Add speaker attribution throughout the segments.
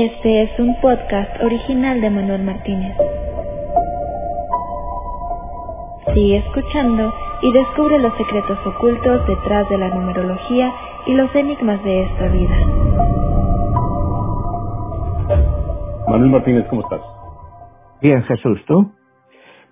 Speaker 1: Este es un podcast original de Manuel Martínez. Sigue escuchando y descubre los secretos ocultos detrás de la numerología y los enigmas de esta vida.
Speaker 2: Manuel Martínez, ¿cómo estás?
Speaker 3: Bien, Jesús, ¿tú?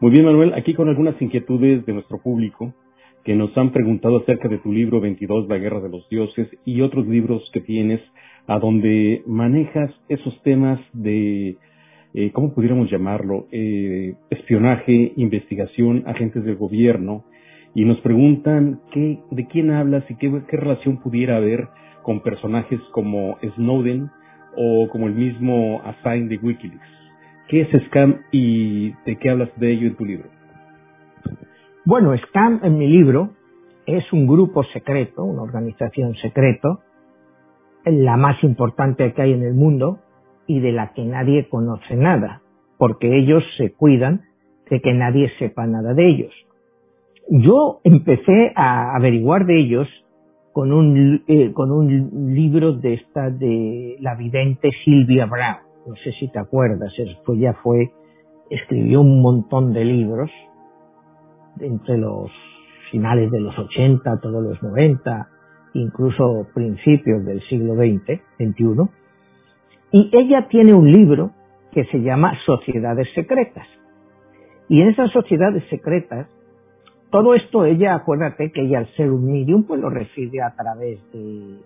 Speaker 2: Muy bien, Manuel, aquí con algunas inquietudes de nuestro público que nos han preguntado acerca de tu libro 22, La Guerra de los Dioses, y otros libros que tienes a donde manejas esos temas de, eh, ¿cómo pudiéramos llamarlo? Eh, espionaje, investigación, agentes del gobierno, y nos preguntan qué, de quién hablas y qué, qué relación pudiera haber con personajes como Snowden o como el mismo Assange de Wikileaks. ¿Qué es Scam y de qué hablas de ello en tu libro?
Speaker 3: Bueno, Scam en mi libro es un grupo secreto, una organización secreto, la más importante que hay en el mundo y de la que nadie conoce nada, porque ellos se cuidan de que nadie sepa nada de ellos. Yo empecé a averiguar de ellos con un, eh, con un libro de esta de la vidente Silvia Brown. No sé si te acuerdas, pues ya fue, escribió un montón de libros entre los finales de los 80, todos los 90, incluso principios del siglo XX, XXI, y ella tiene un libro que se llama Sociedades Secretas. Y en esas sociedades secretas, todo esto ella, acuérdate que ella al ser un medium, pues lo recibe a través de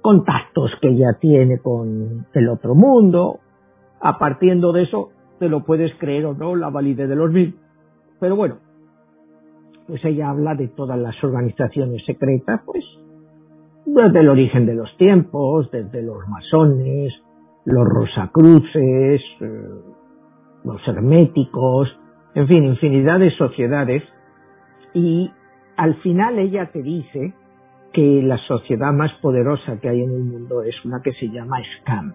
Speaker 3: contactos que ella tiene con el otro mundo. A partiendo de eso, te lo puedes creer o no, la validez de los mismos. Pero bueno, pues ella habla de todas las organizaciones secretas, pues desde el origen de los tiempos, desde los masones, los rosacruces, eh, los herméticos, en fin, infinidad de sociedades y al final ella te dice que la sociedad más poderosa que hay en el mundo es una que se llama Scam.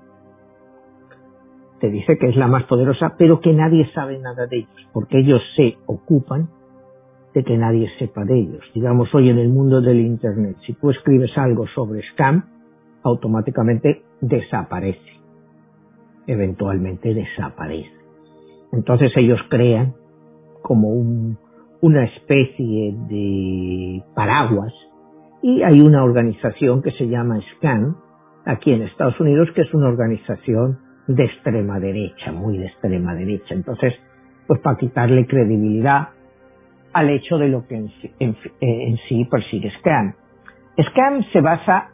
Speaker 3: Te dice que es la más poderosa, pero que nadie sabe nada de ellos, porque ellos se ocupan de que nadie sepa de ellos. Digamos, hoy en el mundo del Internet, si tú escribes algo sobre Scam, automáticamente desaparece. Eventualmente desaparece. Entonces ellos crean como un, una especie de paraguas y hay una organización que se llama SCAN aquí en Estados Unidos que es una organización de extrema derecha, muy de extrema derecha. Entonces, pues para quitarle credibilidad al hecho de lo que en, en, sí persigue SCAN. SCAN se basa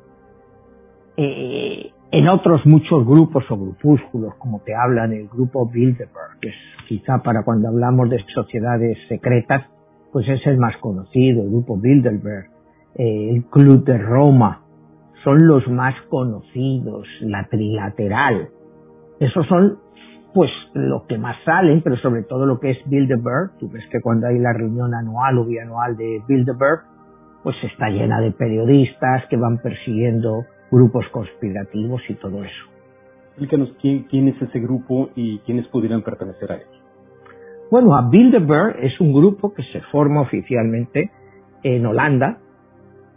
Speaker 3: eh, en otros muchos grupos o grupúsculos, como te hablan el grupo Bilderberg, que es quizá para cuando hablamos de sociedades secretas, pues es el más conocido, el grupo Bilderberg, eh, el Club de Roma, son los más conocidos, la trilateral. Esos son pues lo que más salen, pero sobre todo lo que es Bilderberg, tú ves que cuando hay la reunión anual o bianual de Bilderberg, pues está llena de periodistas que van persiguiendo grupos conspirativos y todo eso.
Speaker 2: Explícanos quién, quién es ese grupo y quiénes pudieran pertenecer a él.
Speaker 3: Bueno, a Bilderberg es un grupo que se forma oficialmente en Holanda,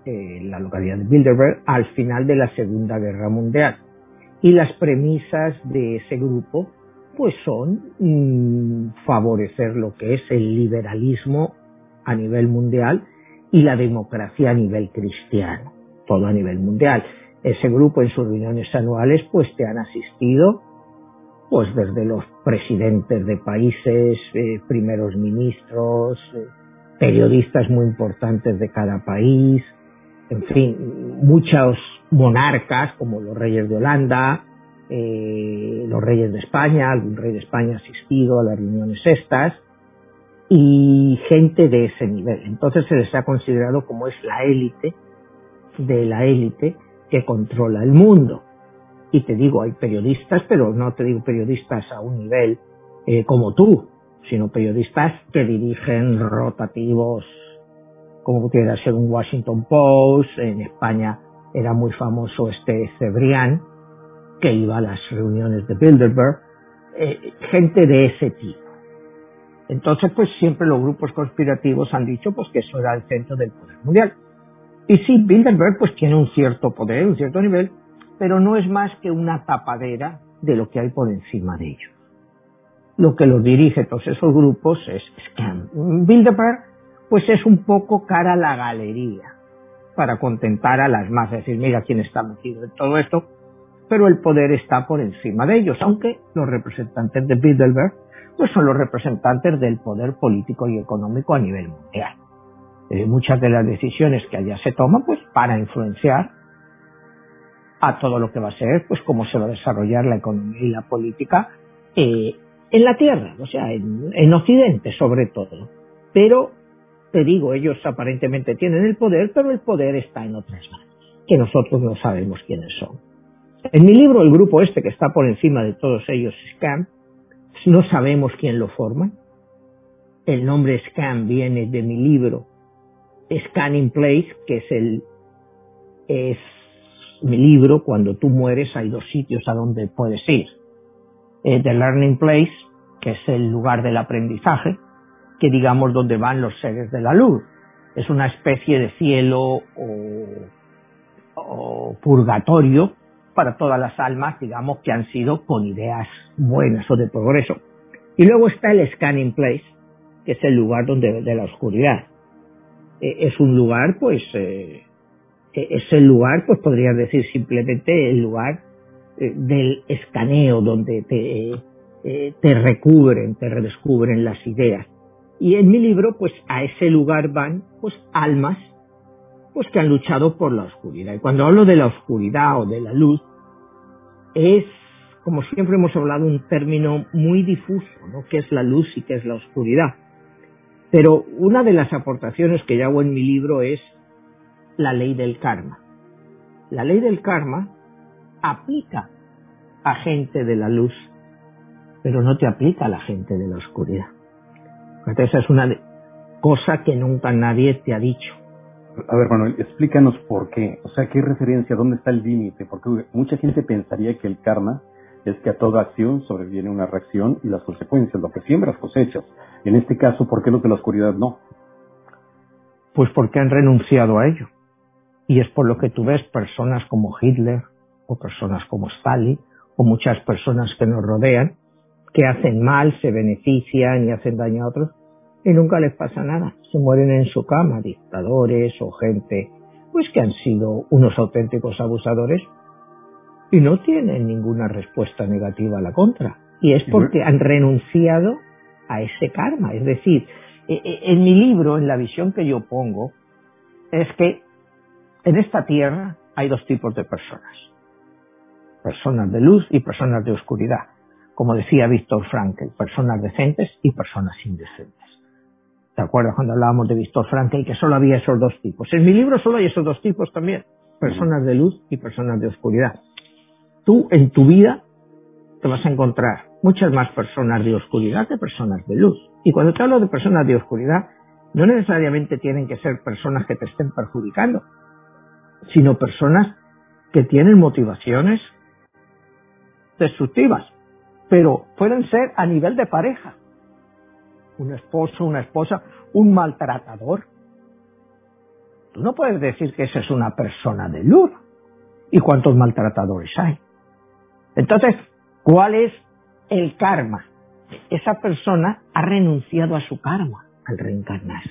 Speaker 3: en la localidad de Bilderberg, al final de la Segunda Guerra Mundial. Y las premisas de ese grupo pues son mm, favorecer lo que es el liberalismo a nivel mundial y la democracia a nivel cristiano, todo a nivel mundial. Ese grupo en sus reuniones anuales pues te han asistido pues desde los presidentes de países, eh, primeros ministros, eh, periodistas muy importantes de cada país, en fin, muchos monarcas como los reyes de Holanda, eh, los reyes de España, algún rey de España asistido a las reuniones estas, y gente de ese nivel. Entonces se les ha considerado como es la élite de la élite que controla el mundo. Y te digo, hay periodistas, pero no te digo periodistas a un nivel eh, como tú, sino periodistas que dirigen rotativos, como pudiera ser un Washington Post, en España era muy famoso este Cebrián, que iba a las reuniones de Bilderberg, eh, gente de ese tipo. Entonces, pues siempre los grupos conspirativos han dicho pues que eso era el centro del poder mundial. Y sí, Bilderberg pues tiene un cierto poder, un cierto nivel, pero no es más que una tapadera de lo que hay por encima de ellos. Lo que los dirige todos esos grupos es Scam. Bilderberg, pues es un poco cara a la galería para contentar a las masas, decir, mira quién está metido en todo esto, pero el poder está por encima de ellos, aunque los representantes de Bilderberg pues son los representantes del poder político y económico a nivel mundial. Eh, muchas de las decisiones que allá se toman, pues para influenciar a todo lo que va a ser, pues cómo se va a desarrollar la economía y la política eh, en la Tierra, o sea, en, en Occidente sobre todo. Pero, te digo, ellos aparentemente tienen el poder, pero el poder está en otras manos, que nosotros no sabemos quiénes son. En mi libro, el grupo este que está por encima de todos ellos, SCAM, no sabemos quién lo forma. El nombre SCAM viene de mi libro Scanning Place, que es el es mi libro, cuando tú mueres hay dos sitios a donde puedes ir. Eh, the Learning Place, que es el lugar del aprendizaje, que digamos donde van los seres de la luz. Es una especie de cielo o purgatorio para todas las almas, digamos, que han sido con ideas buenas o de progreso. Y luego está el Scanning Place, que es el lugar donde de la oscuridad. E, es un lugar, pues, eh, e, es el lugar, pues podría decir simplemente el lugar eh, del escaneo, donde eh, te recubren, te redescubren las ideas. Y en mi libro, pues a ese lugar van, pues, almas pues que han luchado por la oscuridad. Y cuando hablo de la oscuridad o de la luz, es, como siempre hemos hablado, un término muy difuso, ¿no? ¿Qué es la luz y qué es la oscuridad? Pero una de las aportaciones que yo hago en mi libro es la ley del karma. La ley del karma aplica a gente de la luz, pero no te aplica a la gente de la oscuridad. Esa es una cosa que nunca nadie te ha dicho.
Speaker 2: A ver, Manuel, explícanos por qué. O sea, ¿qué referencia? ¿Dónde está el límite? Porque mucha gente pensaría que el karma es que a toda acción sobreviene una reacción y las consecuencias, lo que siembras cosechas. En este caso, ¿por qué lo de la oscuridad no?
Speaker 3: Pues porque han renunciado a ello. Y es por lo que tú ves personas como Hitler o personas como Stalin o muchas personas que nos rodean que hacen mal, se benefician y hacen daño a otros y nunca les pasa nada. Se mueren en su cama, dictadores o gente pues que han sido unos auténticos abusadores y no tienen ninguna respuesta negativa a la contra. Y es porque han renunciado a ese karma. Es decir, e, e, en mi libro, en la visión que yo pongo, es que en esta tierra hay dos tipos de personas. Personas de luz y personas de oscuridad. Como decía Víctor Frankl, personas decentes y personas indecentes. ¿Te acuerdas cuando hablábamos de Víctor Frankl que solo había esos dos tipos? En mi libro solo hay esos dos tipos también, personas de luz y personas de oscuridad. Tú en tu vida te vas a encontrar muchas más personas de oscuridad que personas de luz. Y cuando te hablo de personas de oscuridad, no necesariamente tienen que ser personas que te estén perjudicando, sino personas que tienen motivaciones destructivas, pero pueden ser a nivel de pareja un esposo, una esposa, un maltratador. Tú no puedes decir que esa es una persona de luz. ¿Y cuántos maltratadores hay? Entonces, ¿cuál es el karma? Esa persona ha renunciado a su karma al reencarnarse.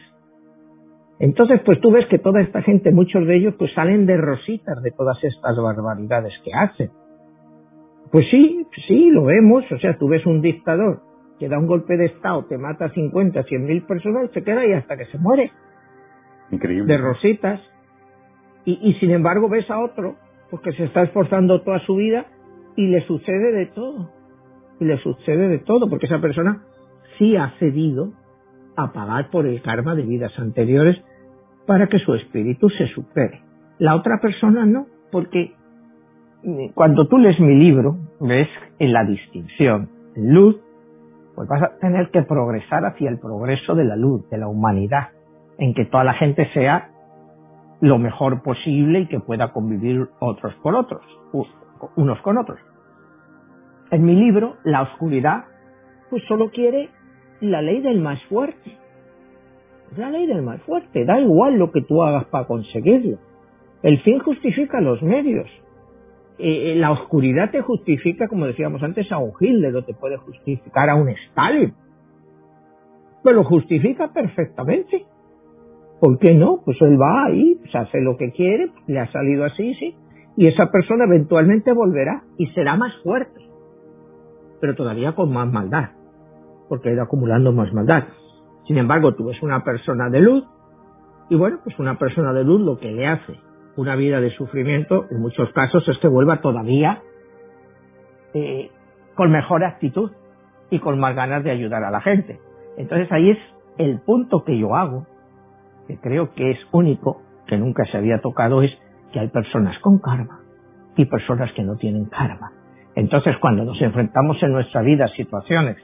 Speaker 3: Entonces, pues tú ves que toda esta gente, muchos de ellos, pues salen de rositas de todas estas barbaridades que hacen. Pues sí, sí, lo vemos. O sea, tú ves un dictador que da un golpe de Estado, te mata 50, 100 mil personas, se queda ahí hasta que se muere.
Speaker 2: Increíble.
Speaker 3: De rositas. Y, y sin embargo ves a otro, porque se está esforzando toda su vida y le sucede de todo. Y le sucede de todo, porque esa persona sí ha cedido a pagar por el karma de vidas anteriores para que su espíritu se supere. La otra persona no, porque eh, cuando tú lees mi libro, ves en la distinción luz pues vas a tener que progresar hacia el progreso de la luz, de la humanidad, en que toda la gente sea lo mejor posible y que pueda convivir otros con otros, unos con otros. En mi libro, La oscuridad, pues solo quiere la ley del más fuerte. La ley del más fuerte, da igual lo que tú hagas para conseguirlo. El fin justifica los medios. Eh, la oscuridad te justifica, como decíamos antes, a un Hitler o te puede justificar a un Stalin. Pero lo justifica perfectamente. ¿Por qué no? Pues él va ahí, pues hace lo que quiere, le ha salido así, sí, y esa persona eventualmente volverá y será más fuerte, pero todavía con más maldad, porque ha ido acumulando más maldad. Sin embargo, tú ves una persona de luz, y bueno, pues una persona de luz lo que le hace una vida de sufrimiento, en muchos casos, es que vuelva todavía eh, con mejor actitud y con más ganas de ayudar a la gente. Entonces ahí es el punto que yo hago, que creo que es único, que nunca se había tocado, es que hay personas con karma y personas que no tienen karma. Entonces cuando nos enfrentamos en nuestra vida a situaciones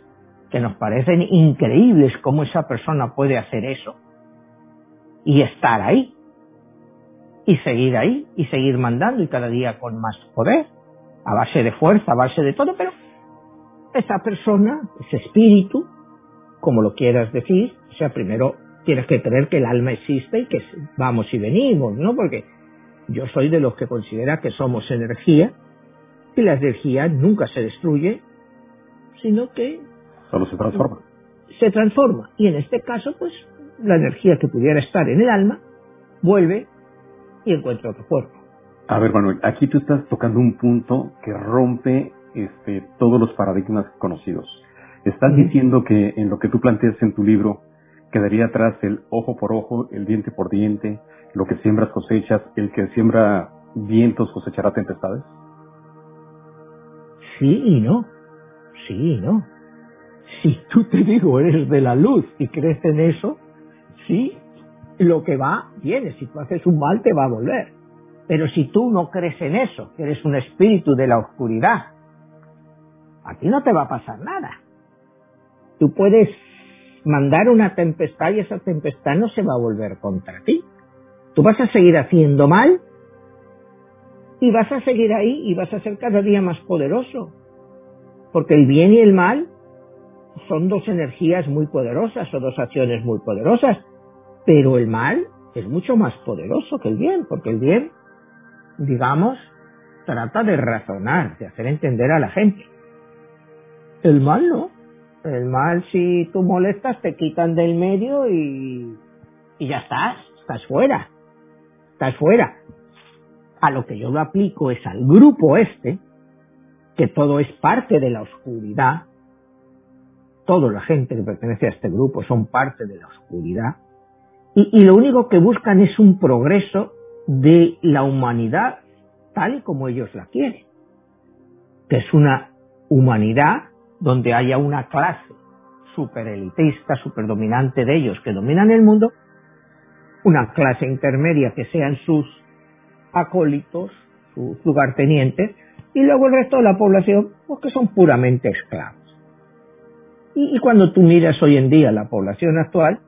Speaker 3: que nos parecen increíbles cómo esa persona puede hacer eso y estar ahí y seguir ahí y seguir mandando y cada día con más poder, a base de fuerza, a base de todo, pero esa persona, ese espíritu, como lo quieras decir, o sea, primero tienes que creer que el alma existe y que vamos y venimos, ¿no? Porque yo soy de los que considera que somos energía y la energía nunca se destruye, sino que...
Speaker 2: Solo se transforma.
Speaker 3: Se transforma. Y en este caso, pues, la energía que pudiera estar en el alma vuelve y encuentra otro cuerpo.
Speaker 2: A ver, Manuel, aquí tú estás tocando un punto que rompe este, todos los paradigmas conocidos. Estás diciendo que en lo que tú planteas en tu libro quedaría atrás el ojo por ojo, el diente por diente, lo que siembras cosechas, el que siembra vientos cosechará tempestades.
Speaker 3: Sí y no, sí y no. Si tú te digo eres de la luz y crees en eso, sí lo que va, viene. Si tú haces un mal, te va a volver. Pero si tú no crees en eso, que eres un espíritu de la oscuridad, a ti no te va a pasar nada. Tú puedes mandar una tempestad y esa tempestad no se va a volver contra ti. Tú vas a seguir haciendo mal y vas a seguir ahí y vas a ser cada día más poderoso. Porque el bien y el mal son dos energías muy poderosas o dos acciones muy poderosas. Pero el mal es mucho más poderoso que el bien, porque el bien, digamos, trata de razonar, de hacer entender a la gente. El mal no. El mal, si tú molestas, te quitan del medio y, ya estás, estás fuera. Estás fuera. A lo que yo lo aplico es al grupo este, que todo es parte de la oscuridad. Toda la gente que pertenece a este grupo son parte de la oscuridad y, lo único que buscan es un progreso de la humanidad tal y como ellos la quieren, que es una humanidad donde haya una clase super elitista, super dominante de ellos que dominan el mundo, una clase intermedia que sean sus acólitos, sus lugartenientes, y luego el resto de la población, pues que son puramente esclavos. y, cuando tú miras hoy en día la población actual,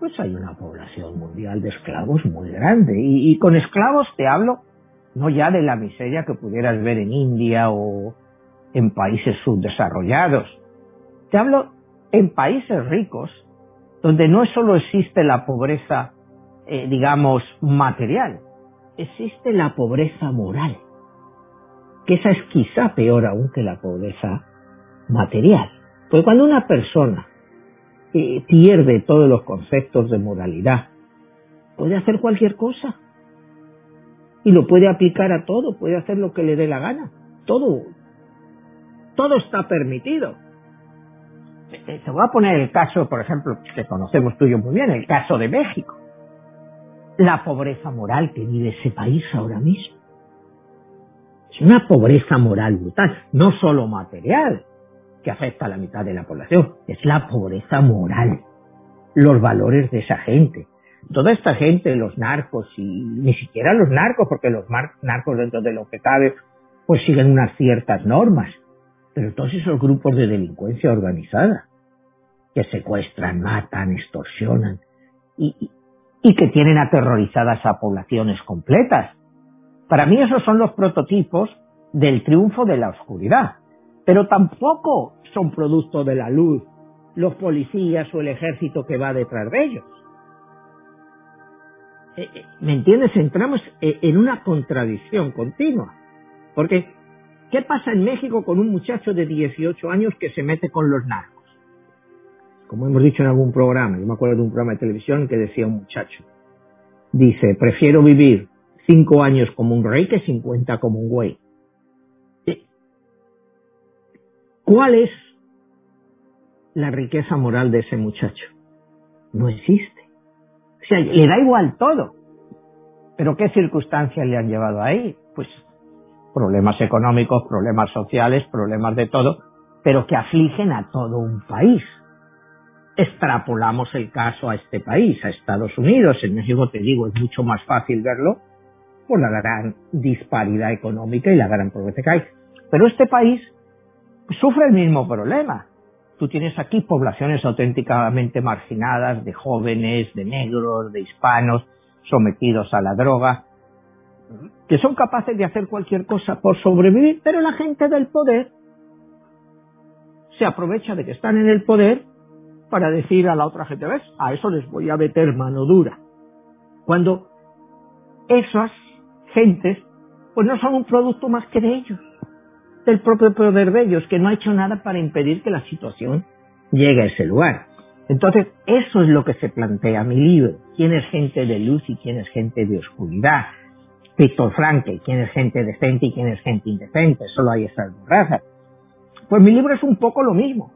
Speaker 3: pues hay una población mundial de esclavos muy grande. Y, con esclavos te hablo no ya de la miseria que pudieras ver en India o en países subdesarrollados. Te hablo en países ricos donde no solo existe la pobreza, eh, digamos, material, existe la pobreza moral, que esa es quizá peor aún que la pobreza material. Porque cuando una persona pierde todos los conceptos de moralidad. Puede hacer cualquier cosa. Y lo puede aplicar a todo, puede hacer lo que le dé la gana. Todo. Todo está permitido. Eh, te voy a poner el caso, por ejemplo, que conocemos tú y yo muy bien, el caso de México. La pobreza moral que vive ese país ahora mismo. Es una pobreza moral brutal, no solo material, que afecta a la mitad de la población, es la pobreza moral, los valores de esa gente. Toda esta gente, los narcos, y ni siquiera los narcos, porque los narcos dentro de lo que cabe, pues siguen unas ciertas normas, pero todos esos grupos de delincuencia organizada, que secuestran, matan, extorsionan, y, y que tienen aterrorizadas a poblaciones completas. Para mí esos son los prototipos del triunfo de la oscuridad pero tampoco son producto de la luz los policías o el ejército que va detrás de ellos. Eh, eh, ¿Me entiendes? Entramos eh, en una contradicción continua. Porque, ¿qué pasa en México con un muchacho de 18 años que se mete con los narcos? Como hemos dicho en algún programa, yo me acuerdo de un programa de televisión que decía un muchacho, dice, prefiero vivir cinco años como un rey que 50 como un güey. ¿Cuál es la riqueza moral de ese muchacho? No existe. O sea, le da igual todo. Pero ¿qué circunstancias le han llevado ahí? Pues problemas económicos, problemas sociales, problemas de todo, pero que afligen a todo un país. Extrapolamos el caso a este país, a Estados Unidos. En México, te digo, es mucho más fácil verlo por la gran disparidad económica y la gran pobreza que hay. Pero este país sufre el mismo problema. Tú tienes aquí poblaciones auténticamente marginadas de jóvenes, de negros, de hispanos, sometidos a la droga, que son capaces de hacer cualquier cosa por sobrevivir, pero la gente del poder se aprovecha de que están en el poder para decir a la otra gente, ves, a eso les voy a meter mano dura. Cuando esas gentes, pues no son un producto más que de ellos, del propio poder de ellos, que no ha hecho nada para impedir que la situación llegue a ese lugar. Entonces, eso es lo que se plantea mi libro. ¿Quién es gente de luz y quién es gente de oscuridad? Víctor Franke, quién es gente decente y quién es gente indecente. Solo hay esas dos razas. Pues mi libro es un poco lo mismo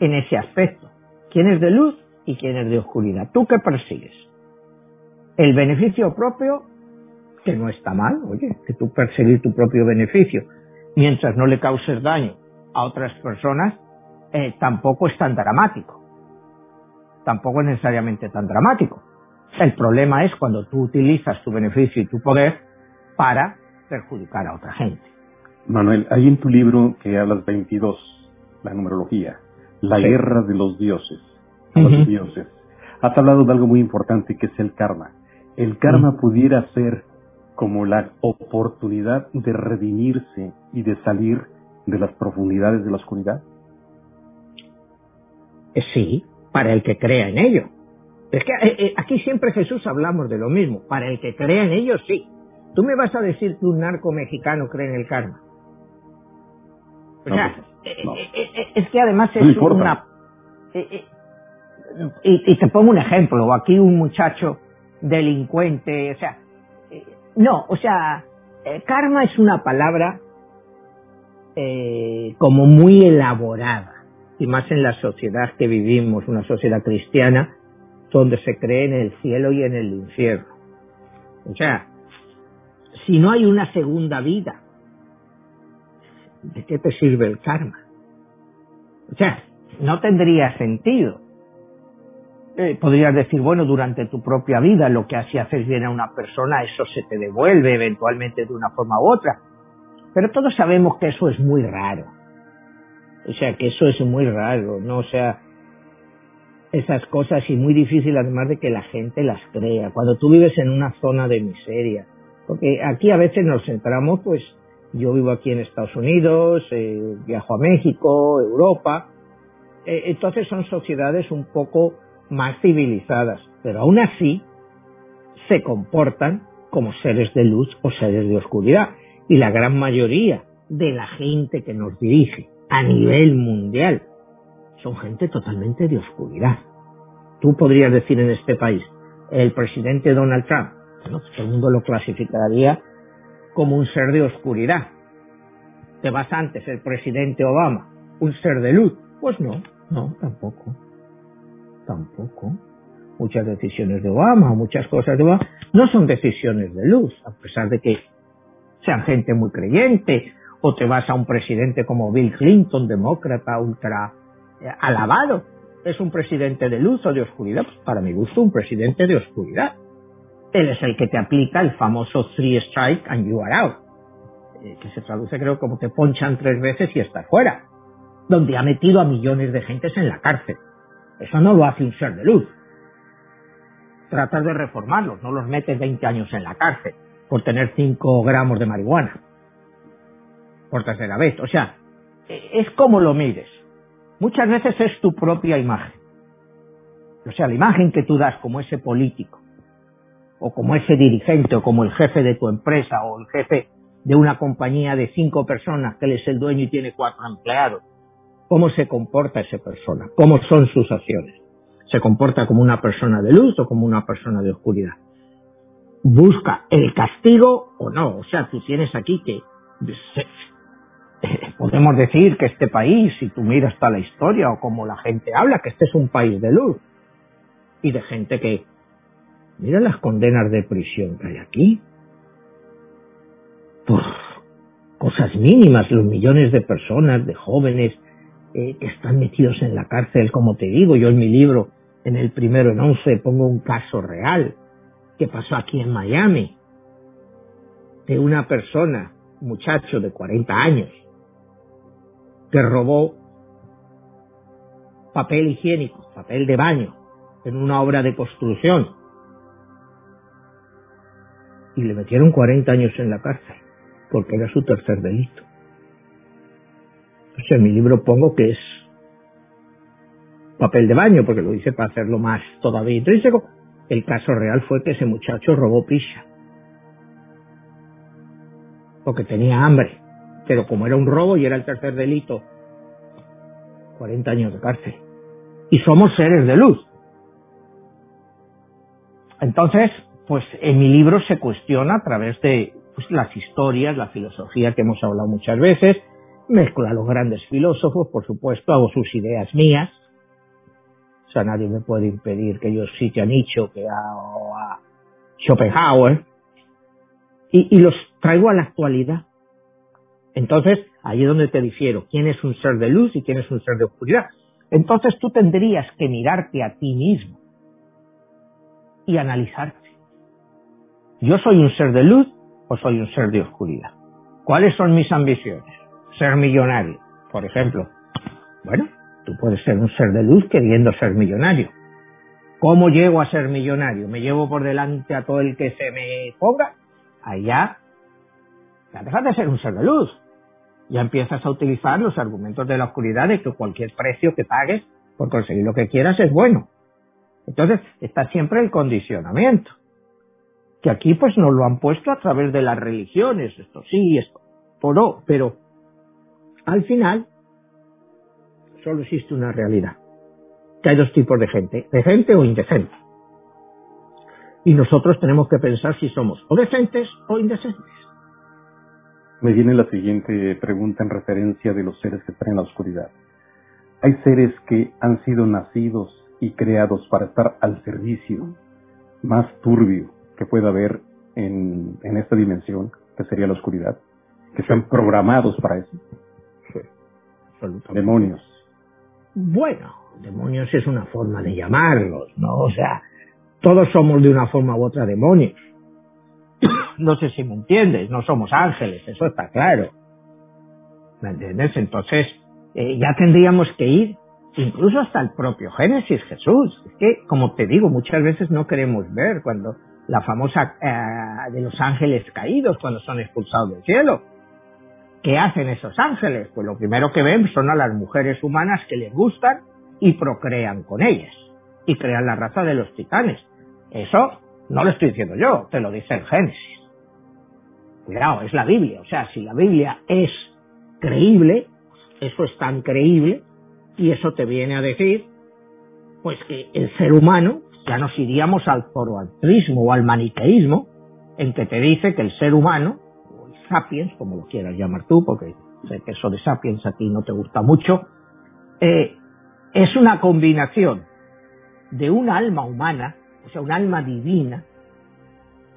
Speaker 3: en ese aspecto. ¿Quién es de luz y quién es de oscuridad? ¿Tú qué persigues? El beneficio propio, que no está mal, oye, que tú perseguir tu propio beneficio mientras no le causes daño a otras personas, eh, tampoco es tan dramático tampoco es necesariamente tan dramático. El problema es cuando tú utilizas tu beneficio y tu poder para perjudicar a otra gente.
Speaker 2: Manuel, hay en tu libro que hablas 22, la numerología, la guerra de los dioses, los dioses. Has hablado de algo muy importante que es el karma. El karma pudiera ser como la oportunidad de redimirse y de salir de las profundidades de la oscuridad.
Speaker 3: Eh, sí, para el que crea en ello. Es que eh, eh, aquí siempre Jesús hablamos de lo mismo, para el que crea en ello sí. Tú me vas a decir que un narco mexicano cree en el karma. O sea, pues, es que además es una... Y, y, te pongo un ejemplo, aquí un muchacho delincuente, o sea, no, o sea, karma es una palabra como muy elaborada y más en la sociedad que vivimos, una sociedad cristiana, donde se cree en el cielo y en el infierno. O sea, si no hay una segunda vida, ¿de qué te sirve el karma? O sea, no tendría sentido. Eh, podrías decir, bueno, durante tu propia vida lo que así haces bien a una persona, eso se te devuelve eventualmente de una forma u otra. Pero todos sabemos que eso es muy raro. O sea, que eso es muy raro, ¿no? O sea, esas cosas y muy difícil además de que la gente las crea. Cuando tú vives en una zona de miseria, porque aquí a veces nos centramos, pues yo vivo aquí en Estados Unidos, eh, viajo a México, Europa, eh, entonces son sociedades un poco más civilizadas, pero aún así se comportan como seres de luz o seres de oscuridad. Y la gran mayoría de la gente que nos dirige a nivel mundial. Son gente totalmente de oscuridad. Tú podrías decir en este país, el presidente Donald Trump, ¿no? todo el mundo lo clasificaría como un ser de oscuridad. Te vas antes, el presidente Obama, un ser de luz. Pues no, no, tampoco. Tampoco. Muchas decisiones de Obama, muchas cosas de Obama, no son decisiones de luz, a pesar de que sean gente muy creyente o te vas a un presidente como Bill Clinton, demócrata, ultra eh, alabado. ¿Es un presidente de luz o de oscuridad? Pues para mi gusto, un presidente de oscuridad. Él es el que te aplica el famoso three strike and you are out, eh, que se traduce creo como te ponchan tres veces y estás fuera, donde ha metido a millones de gentes en la cárcel. Eso no lo hace un ser de luz. Tratas de reformarlos, no los metes 20 años en la cárcel por tener 5 gramos de marihuana por tercera vez. O sea, es como lo mires. Muchas veces es tu propia imagen. O sea, la imagen que tú das como ese político, o como ese dirigente, o como el jefe de tu empresa, o el jefe de una compañía de cinco personas que él es el dueño y tiene cuatro empleados. ¿Cómo se comporta esa persona? ¿Cómo son sus acciones? ¿Se comporta como una persona de luz o como una persona de oscuridad? ¿Busca el castigo o no? O sea, tú tienes aquí que podemos decir que este país, si tú miras toda la historia o como la gente habla, que este es un país de luz y de gente que mira las condenas de prisión que hay aquí por cosas mínimas, los millones de personas, de jóvenes eh, que están metidos en la cárcel, como te digo, yo en mi libro, en el primero en once, pongo un caso real que pasó aquí en Miami, de una persona, muchacho de 40 años, que robó papel higiénico, papel de baño, en una obra de construcción. Y le metieron 40 años en la cárcel porque era su tercer delito. En mi libro pongo que es papel de baño, porque lo hice para hacerlo más todavía intrínseco. El caso real fue que ese muchacho robó pizza. Porque tenía hambre. Pero como era un robo y era el tercer delito, 40 años de cárcel. Y somos seres de luz. Entonces, pues en mi libro se cuestiona a través de pues, las historias, la filosofía que hemos hablado muchas veces, mezclo a los grandes filósofos, por supuesto, hago sus ideas mías, o sea, nadie me puede impedir que yo cite a Nietzsche que a, Schopenhauer, y, y los traigo a la actualidad. Entonces, ahí es donde te difiero, quién es un ser de luz y quién es un ser de oscuridad. Entonces tú tendrías que mirarte a ti mismo y analizarte. Yo soy un ser de luz o soy un ser de oscuridad? ¿Cuáles son mis ambiciones? Ser millonario, por ejemplo. Bueno, tú puedes ser un ser de luz queriendo ser millonario. ¿Cómo llego a ser millonario? ¿Me llevo por delante a todo el que se me ponga? Allá ya dejas de ser un ser de luz. Ya empiezas a utilizar los argumentos de la oscuridad de que cualquier precio que pagues por conseguir lo que quieras es bueno. Entonces está siempre el condicionamiento que aquí pues nos lo han puesto a través de las religiones, esto sí, esto, no, pero al final solo existe una realidad, que hay dos tipos de gente, decente o indecente. Y nosotros tenemos que pensar si somos o decentes o indecentes.
Speaker 2: Me viene la siguiente pregunta en referencia de los seres que están en la oscuridad. Hay seres que han sido nacidos y creados para estar al servicio más turbio, que pueda haber en, en esta dimensión, que sería la oscuridad, que sean programados para eso. Demonios.
Speaker 3: Bueno, demonios es una forma de llamarlos, ¿no? O sea, todos somos de una forma u otra demonios. no sé si me entiendes, no somos ángeles, eso está claro. ¿Me entiendes? Entonces, eh, ya tendríamos que ir incluso hasta el propio Génesis, Jesús. Es que, como te digo, muchas veces no queremos ver cuando la famosa eh, de los ángeles caídos cuando son expulsados del cielo. ¿Qué hacen esos ángeles? Pues lo primero que ven son a las mujeres humanas que les gustan y procrean con ellas y crean la raza de los titanes. Eso no lo estoy diciendo yo, te lo dice el Génesis. Cuidado, es la Biblia. O sea, si la Biblia es creíble, eso es tan creíble, y eso te viene a decir, pues que el ser humano ya nos iríamos al zoroastrismo o al maniqueísmo, en que te dice que el ser humano, sapiens, como lo quieras llamar tú, porque sé que eso de sapiens a ti no te gusta mucho, eh, es una combinación de un alma humana, o sea, un alma divina,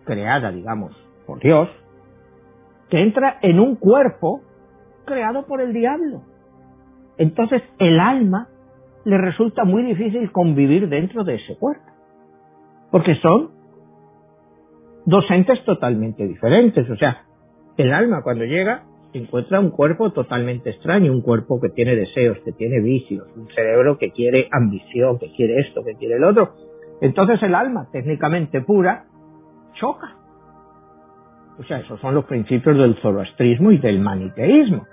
Speaker 3: creada, digamos, por Dios, que entra en un cuerpo creado por el diablo. Entonces el alma le resulta muy difícil convivir dentro de ese cuerpo porque son dos entes totalmente diferentes. O sea, el alma cuando llega encuentra un cuerpo totalmente extraño, un cuerpo que tiene deseos, que tiene vicios, un cerebro que quiere ambición, que quiere esto, que quiere el otro. Entonces el alma, técnicamente pura, choca. O sea, esos son los principios del zoroastrismo y del maniqueísmo.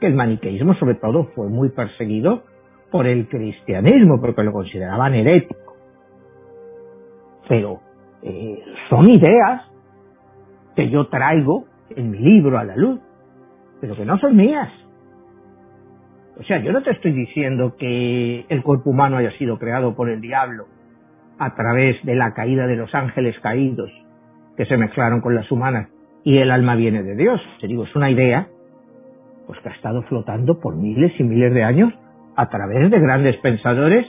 Speaker 3: Que el maniqueísmo sobre todo fue muy perseguido por el cristianismo porque lo consideraban herético pero eh, son ideas que yo traigo en mi libro a la luz, pero que no son mías. O sea, yo no te estoy diciendo que el cuerpo humano haya sido creado por el diablo a través de la caída de los ángeles caídos que se mezclaron con las humanas y el alma viene de Dios. Te digo, es una idea pues que ha estado flotando por miles y miles de años a través de grandes pensadores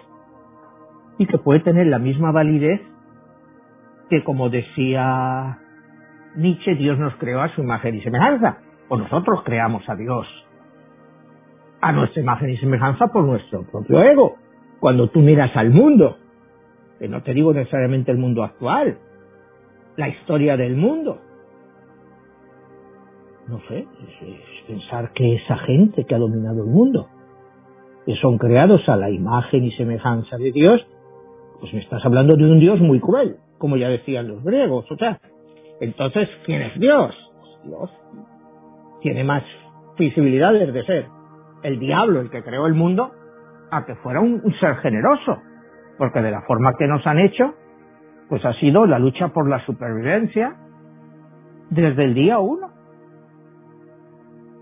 Speaker 3: y que puede tener la misma validez que como decía Nietzsche, Dios nos creó a su imagen y semejanza, o nosotros creamos a Dios a nuestra imagen y semejanza por nuestro propio ego. Cuando tú miras al mundo, que no te digo necesariamente el mundo actual, la historia del mundo, no sé, es, pensar que esa gente que ha dominado el mundo, que son creados a la imagen y semejanza de Dios, pues me estás hablando de un Dios muy cruel, como ya decían los griegos. O sea, entonces, ¿quién es Dios? Dios tiene más visibilidades de ser el diablo el que creó el mundo a que fuera un, un ser generoso, porque de la forma que nos han hecho, pues ha sido la lucha por la supervivencia desde el día uno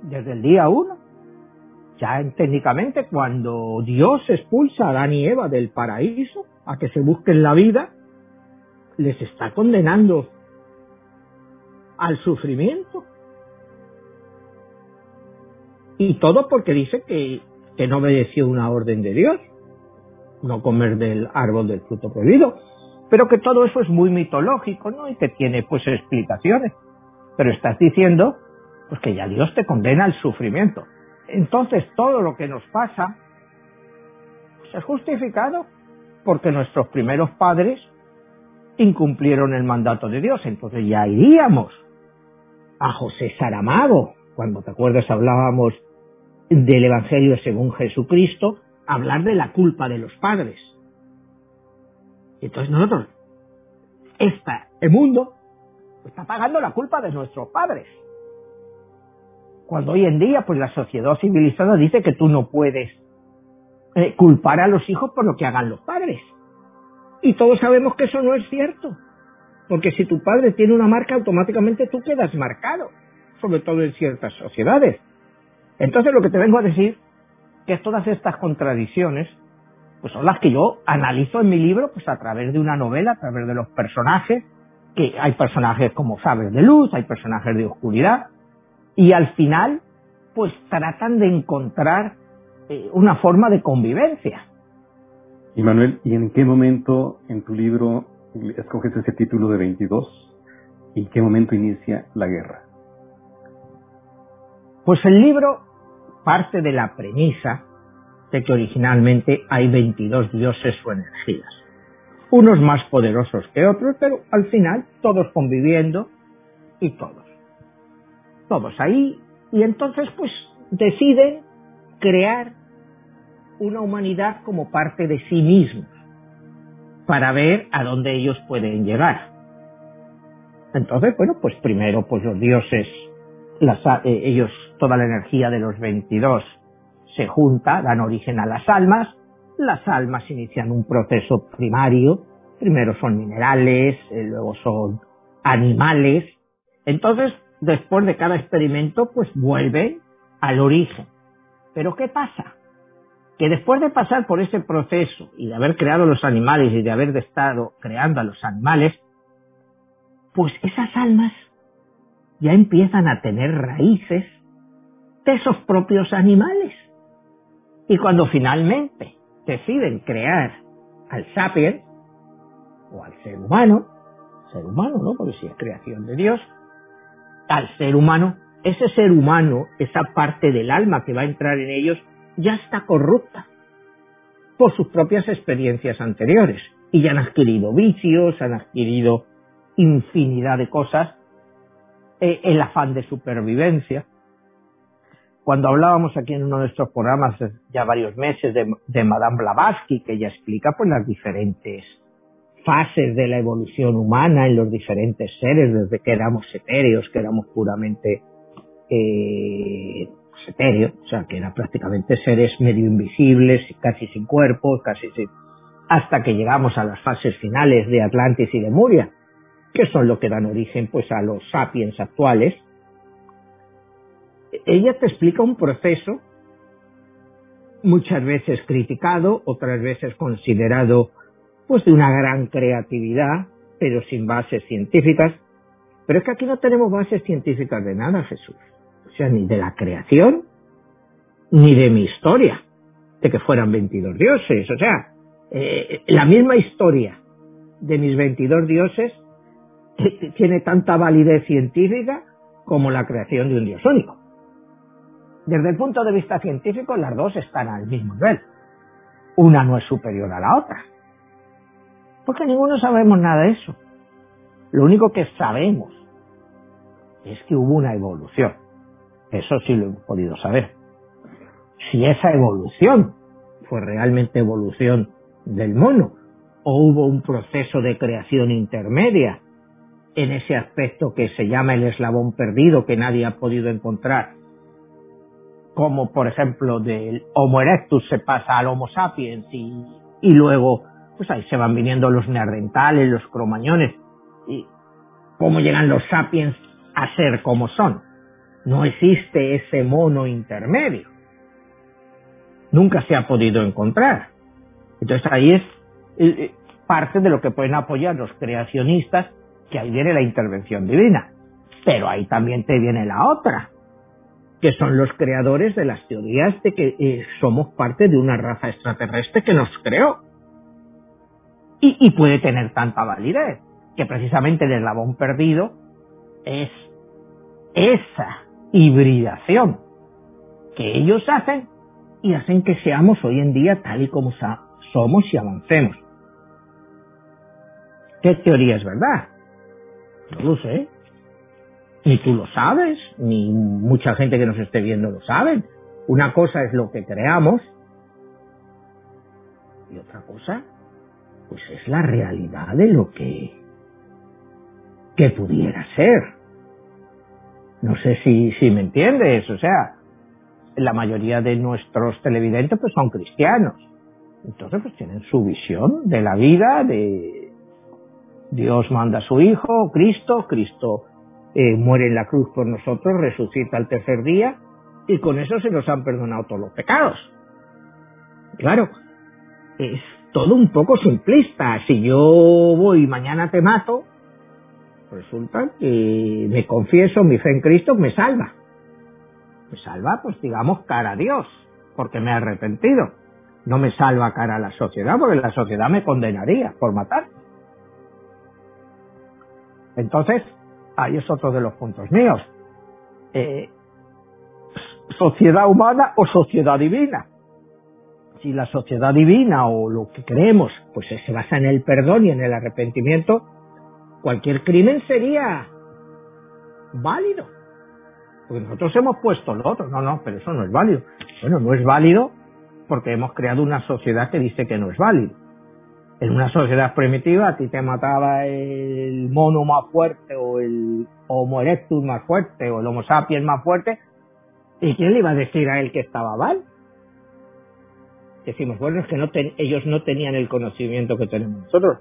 Speaker 3: desde el día uno. Ya técnicamente cuando Dios expulsa a Adán y Eva del paraíso a que se busquen la vida, les está condenando al sufrimiento. Y todo porque dice que, que no obedeció una orden de Dios, no comer del árbol del fruto prohibido. Pero que todo eso es muy mitológico, ¿no? Y que tiene pues explicaciones. Pero estás diciendo pues que ya Dios te condena al sufrimiento. Entonces todo lo que nos pasa pues, es justificado porque nuestros primeros padres incumplieron el mandato de Dios. Entonces ya iríamos a José Saramago, cuando te acuerdas hablábamos del Evangelio según Jesucristo, hablar de la culpa de los padres. Entonces nosotros, esta, el mundo, está pagando la culpa de nuestros padres. Cuando hoy en día, pues la sociedad civilizada dice que tú no puedes eh, culpar a los hijos por lo que hagan los padres. Y todos sabemos que eso no es cierto. Porque si tu padre tiene una marca, automáticamente tú quedas marcado, sobre todo en ciertas sociedades. Entonces lo que te vengo a decir, que todas estas contradicciones, pues son las que yo analizo en mi libro, pues a través de una novela, a través de los personajes, que hay personajes como sabes de luz, hay personajes de oscuridad, y al final pues tratan de encontrar eh, una forma de convivencia.
Speaker 2: Y Manuel, ¿y en qué momento en tu libro escoges ese título de 22? ¿Y en qué momento inicia la guerra?
Speaker 3: Pues el libro parte de la premisa de que originalmente hay 22 dioses o energías. Unos más poderosos que otros, pero al final todos conviviendo y todos todos ahí, y entonces pues deciden crear una humanidad como parte de sí mismos, para ver a dónde ellos pueden llegar. Entonces, bueno, pues primero pues los dioses, las, eh, ellos, toda la energía de los 22 se junta, dan origen a las almas, las almas inician un proceso primario, primero son minerales, eh, luego son animales, entonces después de cada experimento, pues vuelve al origen. Pero ¿qué pasa? Que después de pasar por ese proceso y de haber creado los animales y de haber estado creando a los animales, pues esas almas ya empiezan a tener raíces de esos propios animales. Y cuando finalmente deciden crear al sapiens, o al ser humano, ser humano, ¿no? Porque si es creación de Dios, al ser humano, ese ser humano, esa parte del alma que va a entrar en ellos, ya está corrupta por sus propias experiencias anteriores y ya han adquirido vicios, han adquirido infinidad de cosas, eh, el afán de supervivencia. Cuando hablábamos aquí en uno de nuestros programas ya varios meses de, Madame Blavatsky, que ella explica pues las diferentes fases de la evolución humana en los diferentes seres, desde que éramos etéreos, que éramos puramente eh, etéreos, o sea, que eran prácticamente seres medio invisibles, casi sin cuerpo, casi sin... hasta que llegamos a las fases finales de Atlantis y de Muria, que son lo que dan origen pues a los sapiens actuales, ella te explica un proceso muchas veces criticado, otras veces considerado pues de una gran creatividad, pero sin bases científicas. Pero es que aquí no tenemos bases científicas de nada, Jesús. O sea, ni de la creación, ni de mi historia, de que fueran 22 dioses. O sea, eh, la misma historia de mis 22 dioses tiene tanta validez científica como la creación de un dios único. Desde el punto de vista científico, las dos están al mismo nivel. Una no es superior a la otra. Porque ninguno sabemos nada de eso. Lo único que sabemos es que hubo una evolución. Eso sí lo hemos podido saber. Si esa evolución fue realmente evolución del mono o hubo un proceso de creación intermedia en ese aspecto que se llama el eslabón perdido que nadie ha podido encontrar, como por ejemplo del Homo erectus se pasa al Homo sapiens y, y luego pues ahí se van viniendo los neandertales, los cromañones y cómo llegan los sapiens a ser como son. No existe ese mono intermedio. Nunca se ha podido encontrar. Entonces ahí es eh, parte de lo que pueden apoyar los creacionistas, que ahí viene la intervención divina. Pero ahí también te viene la otra, que son los creadores de las teorías de que eh, somos parte de una raza extraterrestre que nos creó. Y, y puede tener tanta validez, que precisamente el eslabón perdido es esa hibridación que ellos hacen y hacen que seamos hoy en día tal y como somos y avancemos. ¿Qué teoría es verdad? No lo sé. Ni tú lo sabes, ni mucha gente que nos esté viendo lo sabe. Una cosa es lo que creamos y otra cosa, pues es la realidad de lo que, que pudiera ser. No sé si, si me entiendes, o sea, la mayoría de nuestros televidentes pues son cristianos. Entonces pues tienen su visión de la vida, de Dios manda a su Hijo, Cristo, Cristo eh, muere en la cruz por nosotros, resucita al tercer día y con eso se nos han perdonado todos los pecados. Claro, es todo un poco simplista. Si yo voy mañana te mato, resulta que me confieso, mi fe en Cristo me salva. Me salva, pues digamos, cara a Dios, porque me he arrepentido. No me salva cara a la sociedad, porque la sociedad me condenaría por matar. Entonces, ahí es otro de los puntos míos. Eh, sociedad humana o sociedad divina. Si la sociedad divina o lo que creemos pues se basa en el perdón y en el arrepentimiento, cualquier crimen sería válido. Porque nosotros hemos puesto lo otro. No, no, pero eso no es válido. Bueno, no es válido porque hemos creado una sociedad que dice que no es válido. En una sociedad primitiva a ti te mataba el mono más fuerte o el Homo erectus más fuerte o el Homo sapiens más fuerte. ¿Y quién le iba a decir a él que estaba mal? Decimos, bueno, es que no ellos no tenían el conocimiento que tenemos nosotros.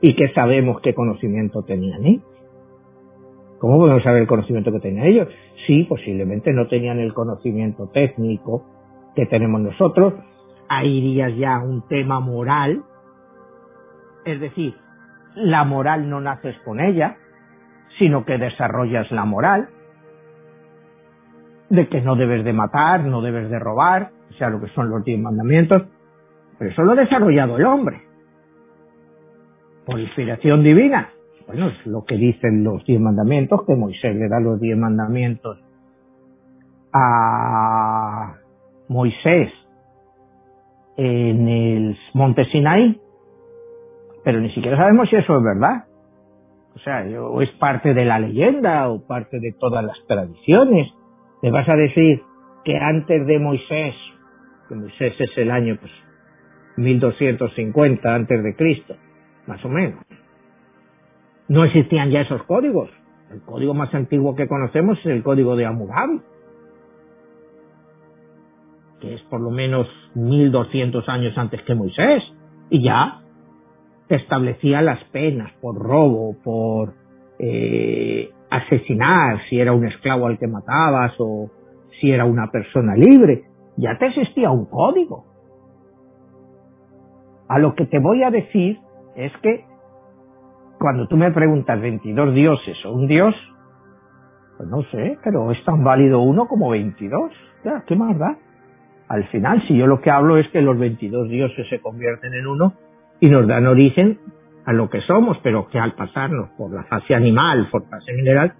Speaker 3: ¿Y qué sabemos qué conocimiento tenían ellos? ¿Cómo podemos saber el conocimiento que tenían ellos? Sí, posiblemente no tenían el conocimiento técnico que tenemos nosotros. Ahí irías ya un tema moral. Es decir, la moral no naces con ella, sino que desarrollas la moral de que no debes de matar, no debes de robar, o sea, lo que son los diez mandamientos. Pero eso lo ha desarrollado el hombre. Por inspiración divina bueno, es lo que dicen los diez mandamientos, que Moisés le da los diez mandamientos a Moisés en el monte Sinai, pero ni siquiera sabemos si eso es verdad. O sea, o es parte de la leyenda o parte de todas las tradiciones. Me vas a decir que antes de Moisés, que Moisés es el año pues 1250 antes de Cristo, más o menos, no existían ya esos códigos. El código más antiguo que conocemos es el código de Hammurabi, que es por lo menos 1200 años antes que Moisés, y ya establecía las penas por robo, por eh, asesinar, si era un esclavo al que matabas, o si era una persona libre, ya te existía un código. A lo que te voy a decir es que cuando tú me preguntas 22 dioses o un dios, pues no sé, pero es tan válido uno como 22. Ya, ¿qué más da? Al final, si yo lo que hablo es que los 22 dioses se convierten en uno y nos dan origen a lo que somos, pero que al pasarnos por la fase animal, por fase general,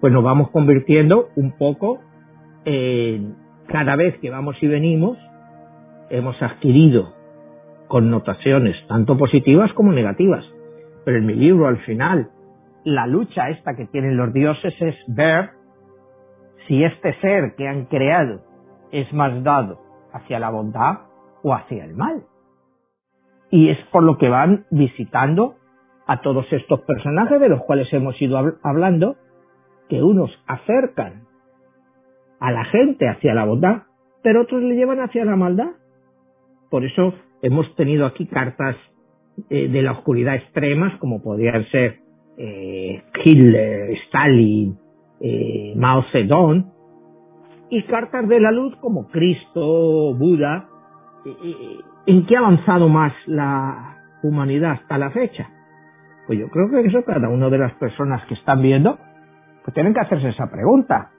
Speaker 3: pues nos vamos convirtiendo un poco en cada vez que vamos y venimos, hemos adquirido connotaciones tanto positivas como negativas. Pero en mi libro, al final, la lucha esta que tienen los dioses es ver si este ser que han creado es más dado hacia la bondad o hacia el mal. Y es por lo que van visitando a todos estos personajes de los cuales hemos ido hablando, que unos acercan a la gente hacia la bondad, pero otros le llevan hacia la maldad. Por eso hemos tenido aquí cartas eh, de la oscuridad extremas, como podrían ser eh, Hitler, Stalin, eh, Mao Zedong, y cartas de la luz como Cristo, Buda. ¿En qué ha avanzado más la humanidad hasta la fecha? Pues yo creo que eso cada una de las personas que están viendo, pues tienen que hacerse esa pregunta.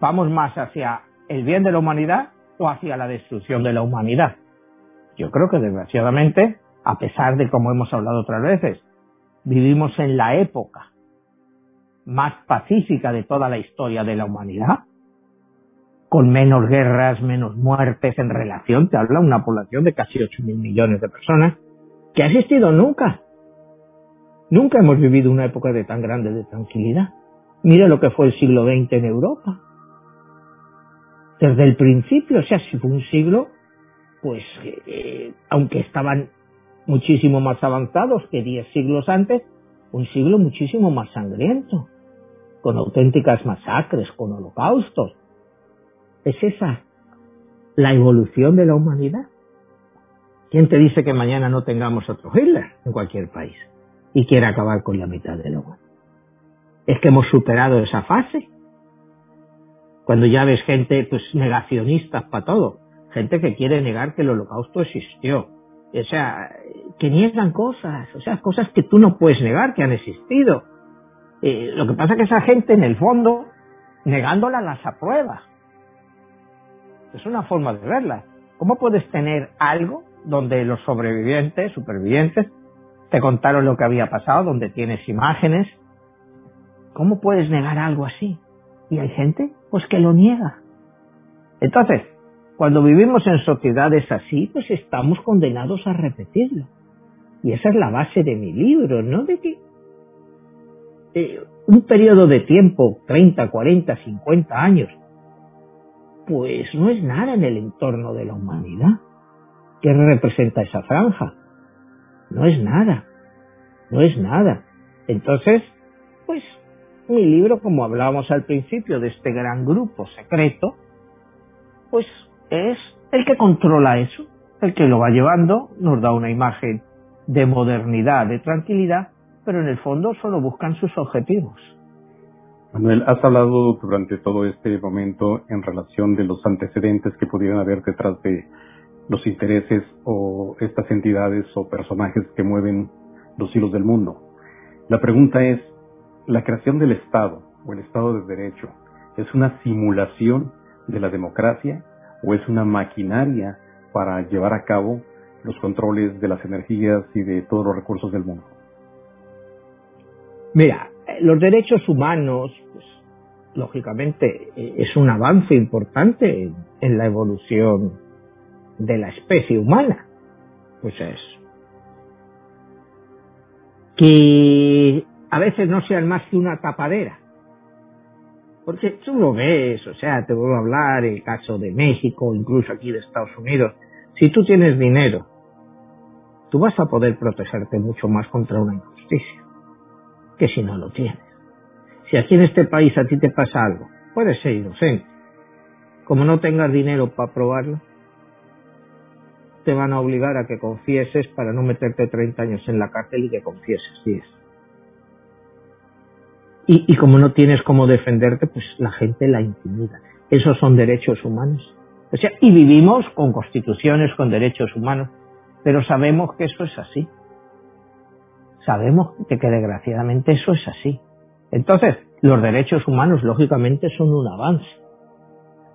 Speaker 3: ¿Vamos más hacia el bien de la humanidad o hacia la destrucción de la humanidad? Yo creo que desgraciadamente, a pesar de como hemos hablado otras veces, vivimos en la época más pacífica de toda la historia de la humanidad, con menos guerras, menos muertes en relación, te habla una población de casi 8 mil millones de personas, que ha existido nunca. Nunca hemos vivido una época de tan grande de tranquilidad. Mira lo que fue el siglo XX en Europa. Desde el principio, o sea, si fue un siglo, pues, eh, aunque estaban muchísimo más avanzados que diez siglos antes, un siglo muchísimo más sangriento, con auténticas masacres, con holocaustos, ¿Es esa la evolución de la humanidad? ¿Quién te dice que mañana no tengamos otro Hitler en cualquier país y quiere acabar con la mitad de la? ¿Es que hemos superado esa fase? Cuando ya ves gente pues negacionistas para todo, gente que quiere negar que el holocausto existió, o sea, que niegan cosas, o sea, cosas que tú no puedes negar que han existido. Eh, lo que pasa es que esa gente en el fondo, negándola, las aprueba. Es una forma de verla. ¿Cómo puedes tener algo donde los sobrevivientes, supervivientes, te contaron lo que había pasado, donde tienes imágenes? ¿Cómo puedes negar algo así? Y hay gente, pues, que lo niega. Entonces, cuando vivimos en sociedades así, pues estamos condenados a repetirlo. Y esa es la base de mi libro, ¿no? De que eh, un periodo de tiempo, 30, 40, 50 años, pues no es nada en el entorno de la humanidad. ¿Qué representa esa franja? No es nada, no es nada. Entonces, pues mi libro, como hablábamos al principio de este gran grupo secreto, pues es el que controla eso, el que lo va llevando, nos da una imagen de modernidad, de tranquilidad, pero en el fondo solo buscan sus objetivos.
Speaker 2: Manuel, has hablado durante todo este momento en relación de los antecedentes que pudieran haber detrás de los intereses o estas entidades o personajes que mueven los hilos del mundo. La pregunta es, ¿la creación del Estado o el Estado de Derecho es una simulación de la democracia o es una maquinaria para llevar a cabo los controles de las energías y de todos los recursos del mundo?
Speaker 3: Mira, los derechos humanos, pues, lógicamente, eh, es un avance importante en la evolución de la especie humana. Pues es. Que a veces no sean más que una tapadera. Porque tú lo ves, o sea, te vuelvo a hablar, el caso de México, incluso aquí de Estados Unidos. Si tú tienes dinero, tú vas a poder protegerte mucho más contra una injusticia que si no lo tienes. Si aquí en este país a ti te pasa algo, puedes ser inocente. Como no tengas dinero para probarlo, te van a obligar a que confieses para no meterte 30 años en la cárcel y que confieses 10. Y, como no tienes cómo defenderte, pues la gente la intimida. Esos son derechos humanos. O sea, y vivimos con constituciones, con derechos humanos, pero sabemos que eso es así. Sabemos que, que desgraciadamente eso es así. Entonces, los derechos humanos, lógicamente, son un avance.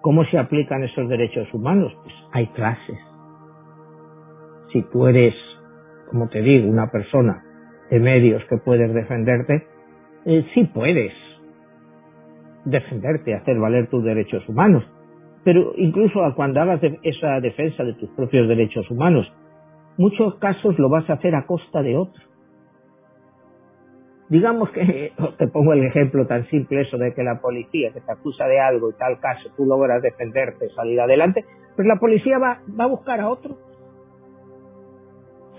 Speaker 3: ¿Cómo se aplican esos derechos humanos? Pues hay clases. Si tú eres, como te digo, una persona de medios que puedes defenderte, eh, sí puedes defenderte, hacer valer tus derechos humanos. Pero incluso cuando hagas esa defensa de tus propios derechos humanos, muchos casos lo vas a hacer a costa de otro. Digamos que, te pongo el ejemplo tan simple eso de que la policía que te acusa de algo y tal caso tú logras defenderte, salir adelante, pues la policía va, va a buscar a otro.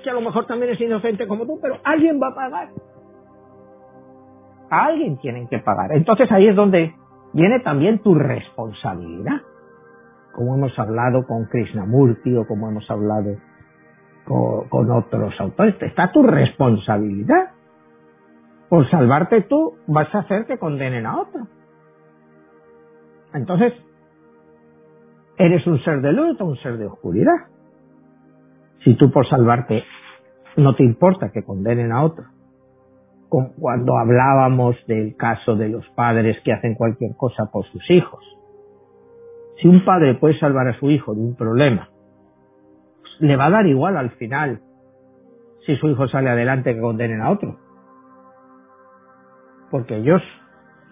Speaker 3: Que a lo mejor también es inocente como tú, pero alguien va a pagar. Alguien tienen que pagar. Entonces ahí es donde viene también tu responsabilidad. Como hemos hablado con Krishnamurti o como hemos hablado con, con otros autores, está tu responsabilidad por salvarte tú, vas a hacer que condenen a otro. Entonces, eres un ser de luz o un ser de oscuridad. Si tú por salvarte no te importa que condenen a otro. Cuando hablábamos del caso de los padres que hacen cualquier cosa por sus hijos. Si un padre puede salvar a su hijo de un problema, le va a dar igual al final si su hijo sale adelante que condenen a otro porque ellos,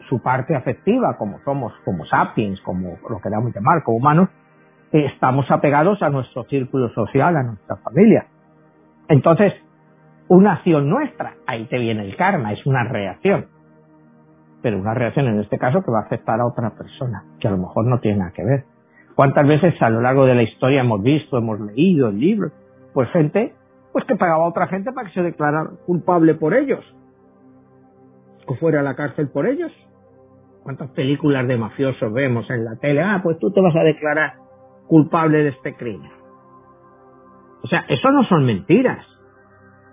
Speaker 3: su parte afectiva, como somos, como sapiens, como lo queramos llamar, como humanos, estamos apegados a nuestro círculo social, a nuestra familia. Entonces, una acción nuestra, ahí te viene el karma, es una reacción. Pero una reacción en este caso que va a afectar a otra persona, que a lo mejor no tiene nada que ver. ¿Cuántas veces a lo largo de la historia hemos visto, hemos leído el libro, pues gente, pues que pagaba a otra gente para que se declarara culpable por ellos? o fuera a la cárcel por ellos. ¿Cuántas películas de mafiosos vemos en la tele? Ah, pues tú te vas a declarar culpable de este crimen. O sea, eso no son mentiras.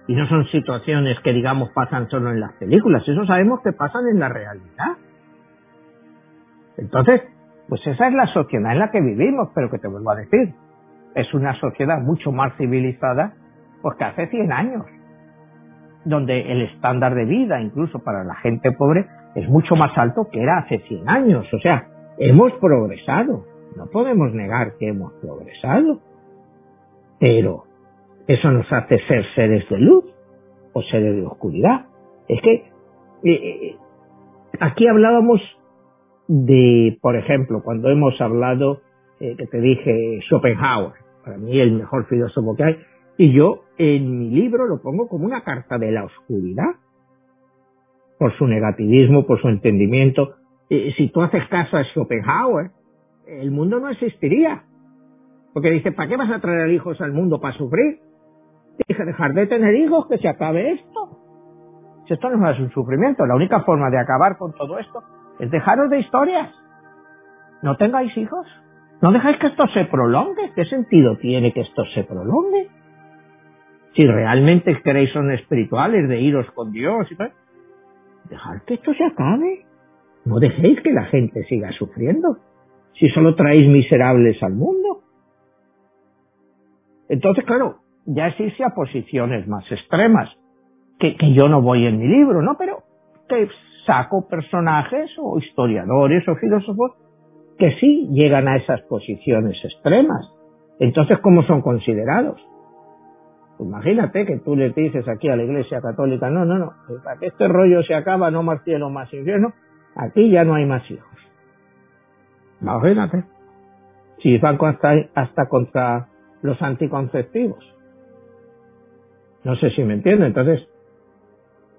Speaker 3: Y no son situaciones que, digamos, pasan solo en las películas. Eso sabemos que pasan en la realidad. Entonces, pues esa es la sociedad en la que vivimos, pero que te vuelvo a decir, es una sociedad mucho más civilizada porque hace 100 años donde el estándar de vida, incluso para la gente pobre, es mucho más alto que era hace 100 años. O sea, hemos progresado. No podemos negar que hemos progresado. Pero eso nos hace ser seres de luz o seres de oscuridad. Es que eh, eh, aquí hablábamos de, por ejemplo, cuando hemos hablado, eh, que te dije Schopenhauer, para mí el mejor filósofo que hay, y yo en mi libro lo pongo como una carta de la oscuridad, por su negativismo, por su entendimiento. si tú haces caso a Schopenhauer, el mundo no existiría. Porque dice, ¿para qué vas a traer hijos al mundo para sufrir? Dije, dejar de tener hijos, que se acabe esto. Si esto no es un sufrimiento, la única forma de acabar con todo esto es dejaros de historias. No tengáis hijos. No dejáis que esto se prolongue. ¿Qué sentido tiene que esto se prolongue? si realmente queréis son espirituales, de iros con Dios y tal, dejad que esto se acabe. No dejéis que la gente siga sufriendo. Si solo traéis miserables al mundo. Entonces, claro, ya es irse a posiciones más extremas, que, yo no voy en mi libro, ¿no? Pero que saco personajes o historiadores o filósofos que sí llegan a esas posiciones extremas. Entonces, ¿cómo son considerados? Imagínate que tú le dices aquí a la Iglesia Católica, no, no, no, para que este rollo se acaba, no más cielo, más infierno, aquí ya no hay más hijos. Imagínate. Si van hasta, hasta contra los anticonceptivos. No sé si me entiendo. Entonces,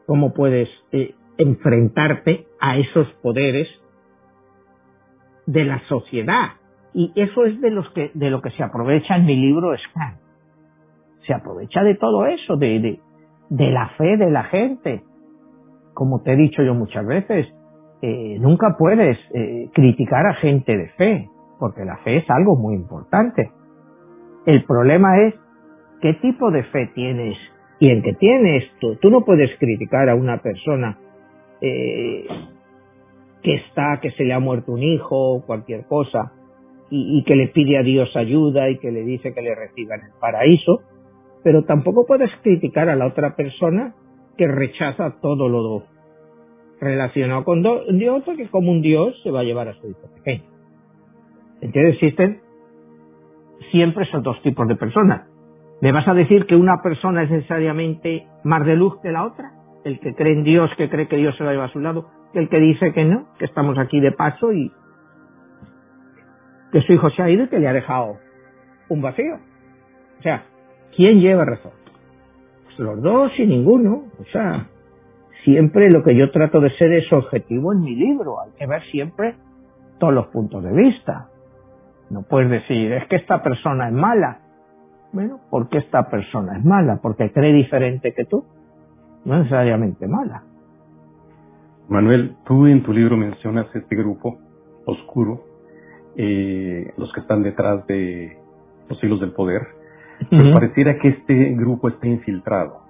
Speaker 3: ¿cómo puedes eh, enfrentarte a esos poderes de la sociedad? Y eso es de los que, de lo que se aprovecha en mi libro Scan se aprovecha de todo eso, de, de, la fe de la gente. Como te he dicho yo muchas veces, eh, nunca puedes eh, criticar a gente de fe, porque la fe es algo muy importante. El problema es qué tipo de fe tienes y en qué tienes tú. Tú no puedes criticar a una persona eh, que está, que se le ha muerto un hijo, cualquier cosa, y, y, que le pide a Dios ayuda y que le dice que le reciba en el paraíso, pero tampoco puedes criticar a la otra persona que rechaza todo lo relacionado con Dios, porque como un Dios se va a llevar a su hijo pequeño. Entonces existen siempre esos dos tipos de personas. ¿Me vas a decir que una persona es necesariamente más de luz que la otra? El que cree en Dios, que cree que Dios se va a llevar a su lado, que el que dice que no, que estamos aquí de paso y que su hijo se ha ido y que le ha dejado un vacío. O sea, ¿quién lleva razón? Pues los dos y ninguno. O sea, siempre lo que yo trato de ser es objetivo en mi libro. Hay que ver siempre todos los puntos de vista. No puedes decir, es que esta persona es mala. Bueno, ¿por qué esta persona es mala? ¿Porque cree diferente que tú? No necesariamente mala.
Speaker 2: Manuel, tú en tu libro mencionas este grupo oscuro, eh, los que están detrás de los hilos del poder. Pues pareciera que este grupo está infiltrado.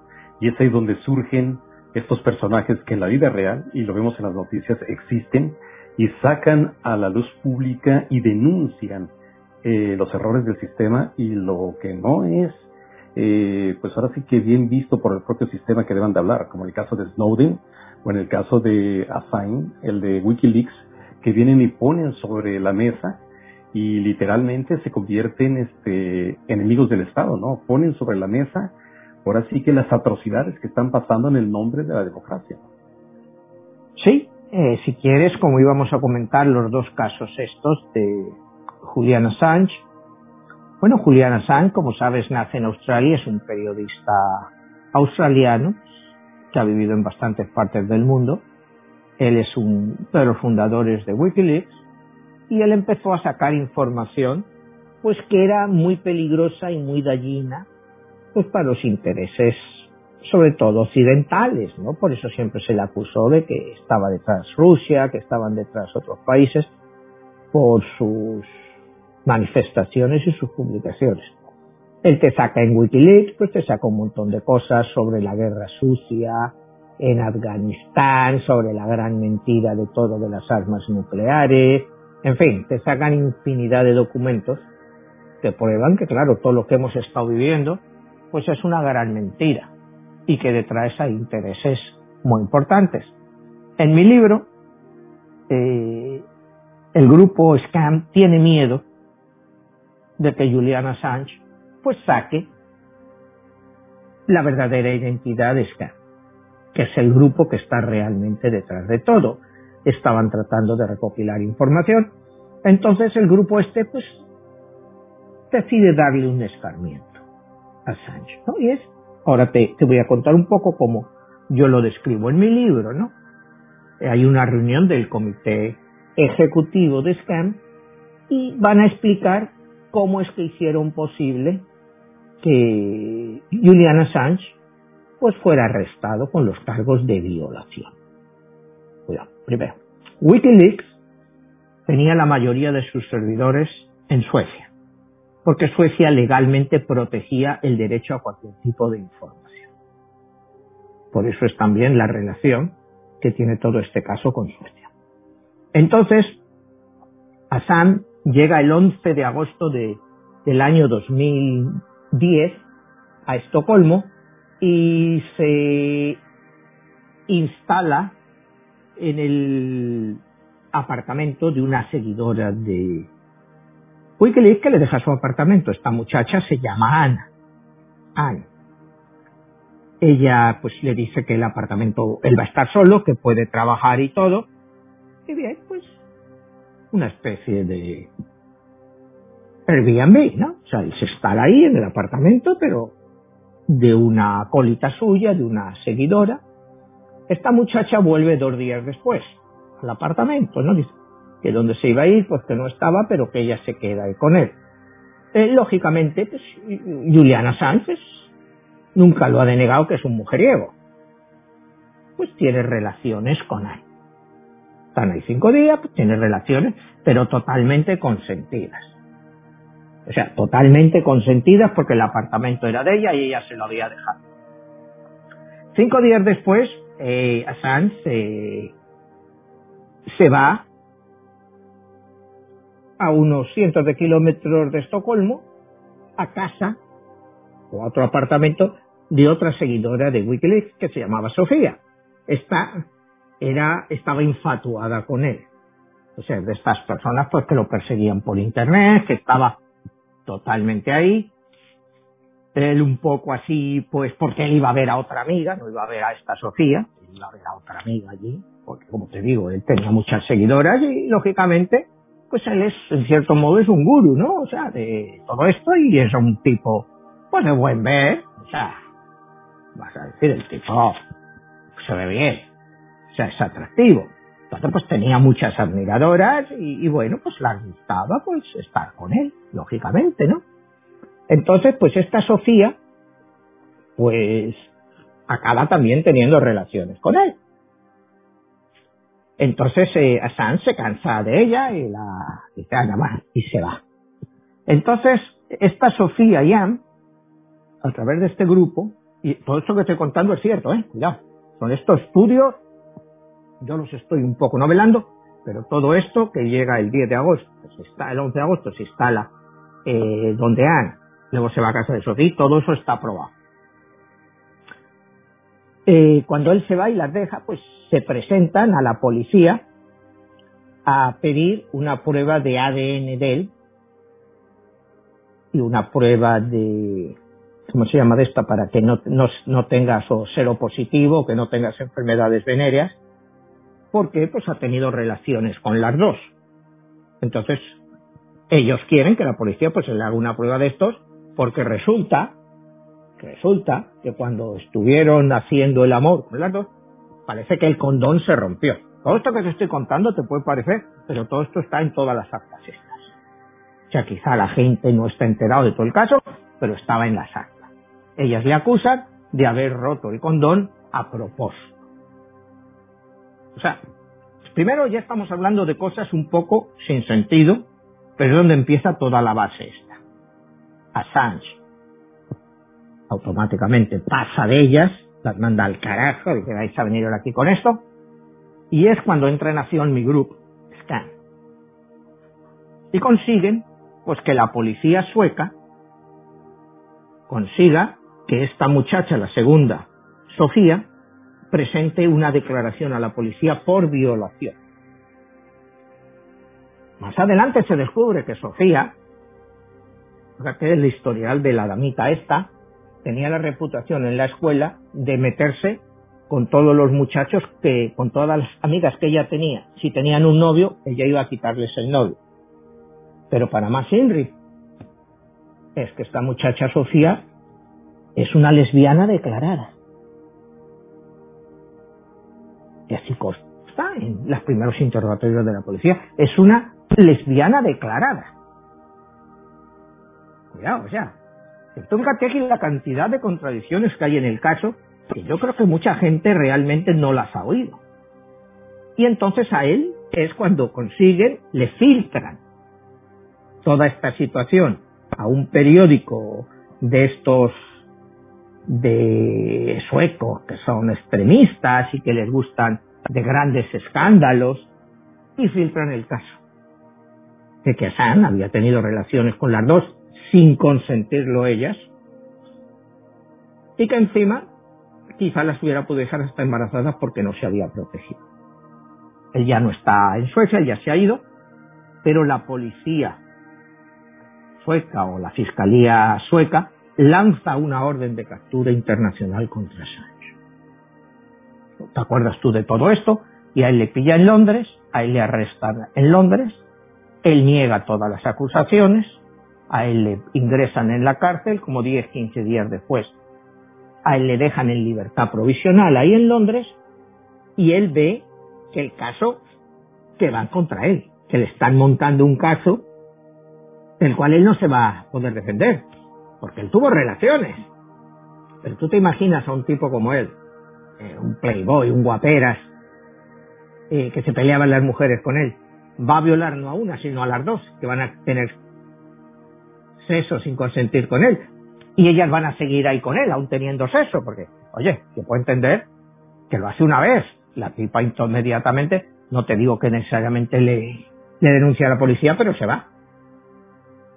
Speaker 2: Y es ahí donde surgen estos personajes que en la vida real, y lo vemos en las noticias, existen y sacan a la luz pública y denuncian eh, los errores del sistema y lo que no es, eh, pues ahora sí que bien visto por el propio sistema que deban de hablar, como el caso de Snowden o en el caso de Assange, el de Wikileaks, que vienen y ponen sobre la mesa y literalmente se convierten este enemigos del Estado, ¿no? Ponen sobre la mesa ahora sí que las atrocidades que están pasando en el nombre de la democracia.
Speaker 3: Sí, eh, si quieres, como íbamos a comentar los dos casos estos de Julian Assange. Bueno, Julian Assange, como sabes, nace en Australia, es un periodista australiano que ha vivido en bastantes partes del mundo. Él es un de los fundadores de Wikileaks y él empezó a sacar información pues que era muy peligrosa y muy dañina pues para los intereses sobre todo occidentales, ¿no? Por eso siempre se le acusó de que estaba detrás Rusia, que estaban detrás otros países, por sus manifestaciones y sus publicaciones. Él te saca en Wikileaks, pues te saca un montón de cosas sobre la guerra sucia en Afganistán, sobre la gran mentira de todo de las armas nucleares, en fin, te sacan infinidad de documentos que prueban que, claro, todo lo que hemos estado viviendo, pues es una gran mentira y que detrás hay intereses muy importantes. En mi libro, eh, el grupo Scam tiene miedo de que Julian Assange pues saque la verdadera identidad de Scam, que es el grupo que está realmente detrás de todo. Estaban tratando de recopilar información, entonces el grupo este pues decide darle un escarmiento a Assange, ¿no? Y es Ahora te, voy a contar un poco cómo yo lo describo en mi libro, ¿no? Hay una reunión del comité ejecutivo de SCAM y van a explicar cómo es que hicieron posible que Julian Assange pues fuera arrestado con los cargos de violación. Cuidado, primero, Wikileaks tenía la mayoría de sus servidores en Suecia porque Suecia legalmente protegía el derecho a cualquier tipo de información. Por eso es también la relación que tiene todo este caso con Suecia. Entonces, Assam llega el 11 de agosto de, del año 2010 a Estocolmo y se instala en el apartamento de una seguidora de, Wikileaks que le deja su apartamento. Esta muchacha se llama Ana. Ana. Ella pues le dice que el apartamento, él va a estar solo, que puede trabajar y todo. Y bien, una especie de Airbnb, ¿no? O sea, es estar ahí en el apartamento, pero de una colita suya, de una seguidora. Esta muchacha vuelve dos días después al apartamento, ¿no? Dice, que donde se iba a ir, pues que no estaba, pero que ella se queda ahí con él. Eh, lógicamente, pues, Juliana Sánchez nunca lo ha denegado que es un mujeriego. Pues tiene relaciones con él. Están ahí cinco días, pues tiene relaciones, pero totalmente consentidas. O sea, totalmente consentidas porque el apartamento era de ella y ella se lo había dejado. Cinco días después, eh, Assange se va a unos cientos de kilómetros de Estocolmo a casa o a otro apartamento de otra seguidora de Wikileaks que se llamaba Sofía. Esta era, estaba infatuada con él. O sea, de estas personas pues que lo perseguían por internet, que estaba totalmente ahí. Él un poco así, pues porque él iba a ver a otra amiga, no iba a ver a esta Sofía, iba a ver a otra amiga allí, porque como te digo, él tenía muchas seguidoras y lógicamente, pues él es, en cierto modo, es un gurú, ¿no? O sea, de todo esto y es un tipo, pues de buen ver, o sea, vas a decir, el tipo se ve bien, es atractivo. Entonces, pues tenía muchas admiradoras y, y bueno, pues les gustaba pues estar con él, lógicamente, ¿no? Entonces, pues esta Sofía, pues acaba también teniendo relaciones con él. Entonces eh, se cansa de ella y la dice, y se va. Entonces, esta Sofía Yam, a través de este grupo, y todo esto que estoy contando es cierto, ¿eh? Cuidado, son estos estudios, yo los estoy un poco novelando, pero todo esto que llega el 10 de agosto, pues está, el 11 de agosto se instala eh, donde han luego se va a casa de Sofía, todo eso está aprobado. Eh, cuando él se va y las deja, pues se presentan a la policía a pedir una prueba de ADN de él y una prueba de, ¿cómo se llama de esta? Para que no, no, no tengas o cero positivo, que no tengas enfermedades venéreas, porque pues ha tenido relaciones con las dos. Entonces, ellos quieren que la policía pues le haga una prueba de estos porque resulta, resulta que cuando estuvieron haciendo el amor con las dos, parece que el condón se rompió. Todo esto que te estoy contando te puede parecer, pero todo esto está en todas las actas estas. O sea, quizá la gente no está enterado de todo el caso, pero estaba en las actas. Ellas le acusan de haber roto el condón a propósito. O sea, primero ya estamos hablando de cosas un poco sin sentido, pero es donde empieza toda la base esta. Assange automáticamente pasa de ellas, las manda al carajo, dice vais a venir aquí con esto, y es cuando entra en acción mi grupo, Scan. Y consiguen, pues que la policía sueca consiga que esta muchacha, la segunda, Sofía, presente una declaración a la policía por violación. Más adelante se descubre que Sofía que el historial de la damita esta, tenía la reputación en la escuela de meterse con todos los muchachos que, con todas las amigas que ella tenía. Si tenían un novio, ella iba a quitarles el novio. Pero para más Henry, es que esta muchacha Sofía es una lesbiana declarada. Y así consta en los primeros interrogatorios de la policía. Es una lesbiana declarada o sea, tócate aquí la cantidad de contradicciones que hay en el caso, que yo creo que mucha gente realmente no las ha oído. Y entonces a él es cuando consiguen, le filtran toda esta situación a un periódico de estos de suecos que son extremistas y que les gustan de grandes escándalos y filtran el caso de que Hassan había tenido relaciones con las dos sin consentirlo ellas, y que encima quizá las hubiera podido dejar hasta embarazadas porque no se había protegido. Él ya no está en Suecia, ya se ha ido, pero la policía sueca o la fiscalía sueca lanza una orden de captura internacional contra Sánchez. ¿Te acuerdas tú de todo esto? Y a él le pilla en Londres, a él le arrestan en Londres, él niega todas las acusaciones, a él le ingresan en la cárcel como 10, 15 días después. A él le dejan en libertad provisional ahí en Londres y él ve que el caso que van contra él, que le están montando un caso del cual él no se va a poder defender, porque él tuvo relaciones. Pero tú te imaginas a un tipo como él, eh, un playboy, un guaperas, eh, que se peleaban las mujeres con él, va a violar no a una, sino a las dos, que van a tener sexo sin consentir con él. Y ellas van a seguir ahí con él, aún teniendo sexo, porque, oye, yo puedo entender que lo hace una vez, la tipa inmediatamente No te digo que necesariamente le, le denuncia a la policía, pero se va.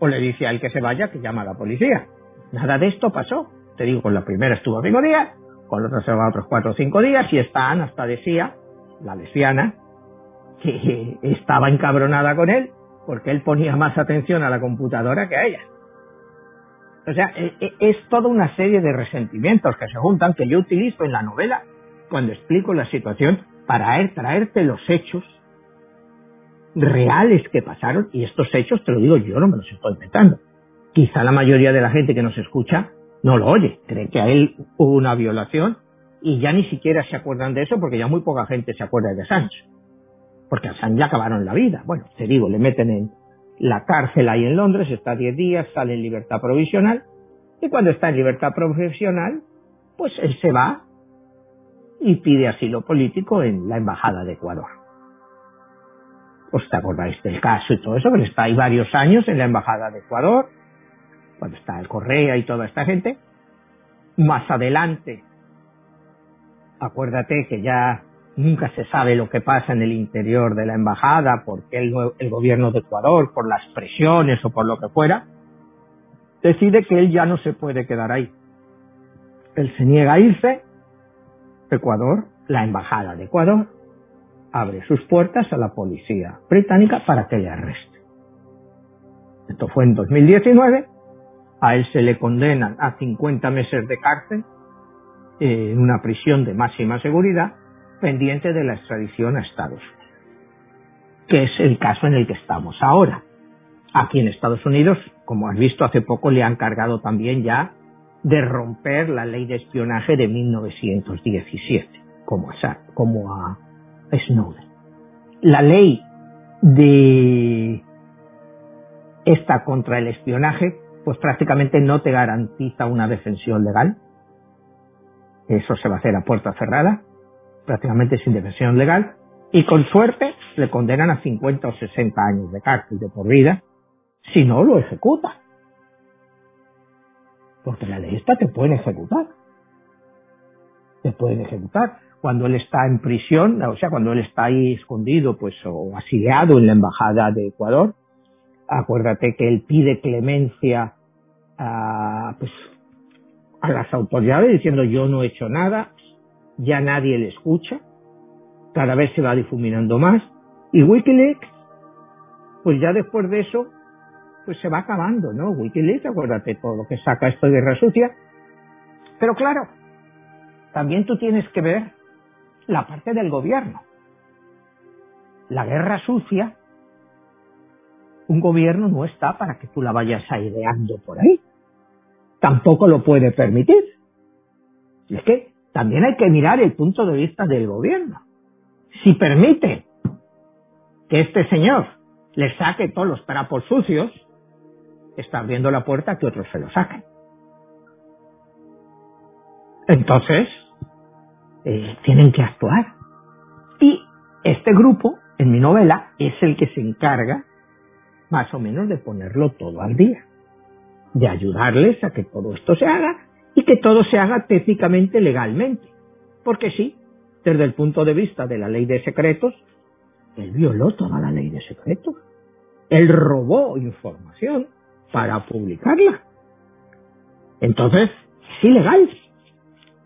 Speaker 3: O le dice a él que se vaya, que llama a la policía. Nada de esto pasó. Te digo, con la primera estuvo cinco días, con la otra se va otros cuatro o cinco días, y esta Ana hasta decía, la lesbiana, que estaba encabronada con él porque él ponía más atención a la computadora que a ella. O sea, e, e, es toda una serie de resentimientos que se juntan que yo utilizo en la novela cuando explico la situación para traerte los hechos reales que pasaron y estos hechos, te lo digo yo, no me los estoy inventando. Quizá la mayoría de la gente que nos escucha no lo oye, cree que a él hubo una violación y ya ni siquiera se acuerdan de eso porque ya muy poca gente se acuerda de Sánchez porque a Assange ya acabaron la vida. Bueno, te digo, le meten en la cárcel ahí en Londres, está 10 días, sale en libertad provisional, y cuando está en libertad provisional, pues él se va y pide asilo político en la Embajada de Ecuador. Pues te acordáis del caso y todo eso, que está ahí varios años en la Embajada de Ecuador, cuando está el Correa y toda esta gente. Más adelante, acuérdate que ya Nunca se sabe lo que pasa en el interior de la embajada, porque el, el gobierno de Ecuador, por las presiones o por lo que fuera, decide que él ya no se puede quedar ahí. Él se niega a irse. Ecuador, la embajada de Ecuador, abre sus puertas a la policía británica para que le arreste. Esto fue en 2019. A él se le condenan a 50 meses de cárcel en una prisión de máxima seguridad pendiente de la extradición a Estados Unidos, que es el caso en el que estamos ahora. Aquí en Estados Unidos, como has visto hace poco, le han cargado también ya de romper la ley de espionaje de 1917, como a, como a Snowden. La ley de esta contra el espionaje, pues prácticamente no te garantiza una defensión legal. Eso se va a hacer a puerta cerrada prácticamente sin defensión legal, y con suerte le condenan a 50 o 60 años de cárcel de por vida si no lo ejecuta. Porque la ley esta te puede ejecutar. Te pueden ejecutar. Cuando él está en prisión, o sea, cuando él está ahí escondido, pues, o asiliado en la embajada de Ecuador, acuérdate que él pide clemencia a, pues, a las autoridades diciendo yo no he hecho nada, ya nadie le escucha, cada vez se va difuminando más, y Wikileaks, pues ya después de eso, pues se va acabando, ¿no? Wikileaks, acuérdate todo lo que saca esto de guerra sucia, pero claro, también tú tienes que ver la parte del gobierno. La guerra sucia, un gobierno no está para que tú la vayas aireando por ahí. Tampoco lo puede permitir. Y es que también hay que mirar el punto de vista del gobierno. Si permite que este señor le saque todos los trapos sucios, está abriendo la puerta a que otros se lo saquen. Entonces, eh, tienen que actuar. Y este grupo, en mi novela, es el que se encarga más o menos de ponerlo todo al día, de ayudarles a que todo esto se haga y que todo se haga técnicamente legalmente. Porque sí, desde el punto de vista de la ley de secretos, él violó toda la ley de secretos. Él robó información para publicarla. Entonces, es ilegal.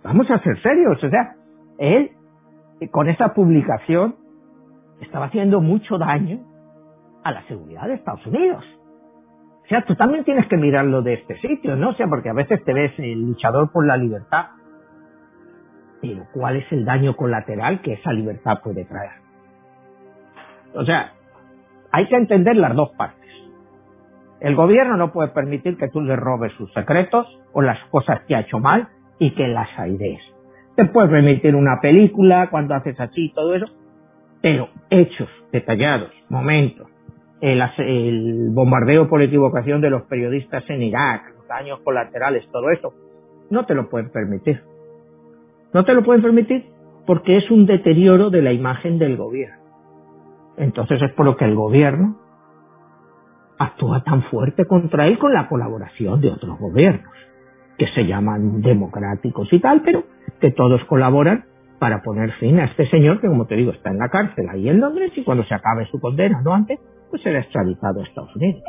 Speaker 3: Vamos a ser serios. O sea, él, con esa publicación, estaba haciendo mucho daño a la seguridad de Estados Unidos. O sea, tú también tienes que mirarlo de este sitio, ¿no? O sea, porque a veces te ves el luchador por la libertad, pero ¿cuál es el daño colateral que esa libertad puede traer? O sea, hay que entender las dos partes. El gobierno no puede permitir que tú le robes sus secretos o las cosas que ha hecho mal y que las airees. Te puedes permitir una película cuando haces así todo eso, pero hechos detallados, momentos, el, bombardeo por equivocación de los periodistas en Irak, los daños colaterales, todo eso, no te lo pueden permitir. No te lo pueden permitir porque es un deterioro de la imagen del gobierno. Entonces es por lo que el gobierno actúa tan fuerte contra él con la colaboración de otros gobiernos, que se llaman democráticos y tal, pero que todos colaboran para poner fin a este señor que, como te digo, está en la cárcel ahí en Londres y cuando se acabe su condena, no antes, pues será extraditado a Estados Unidos.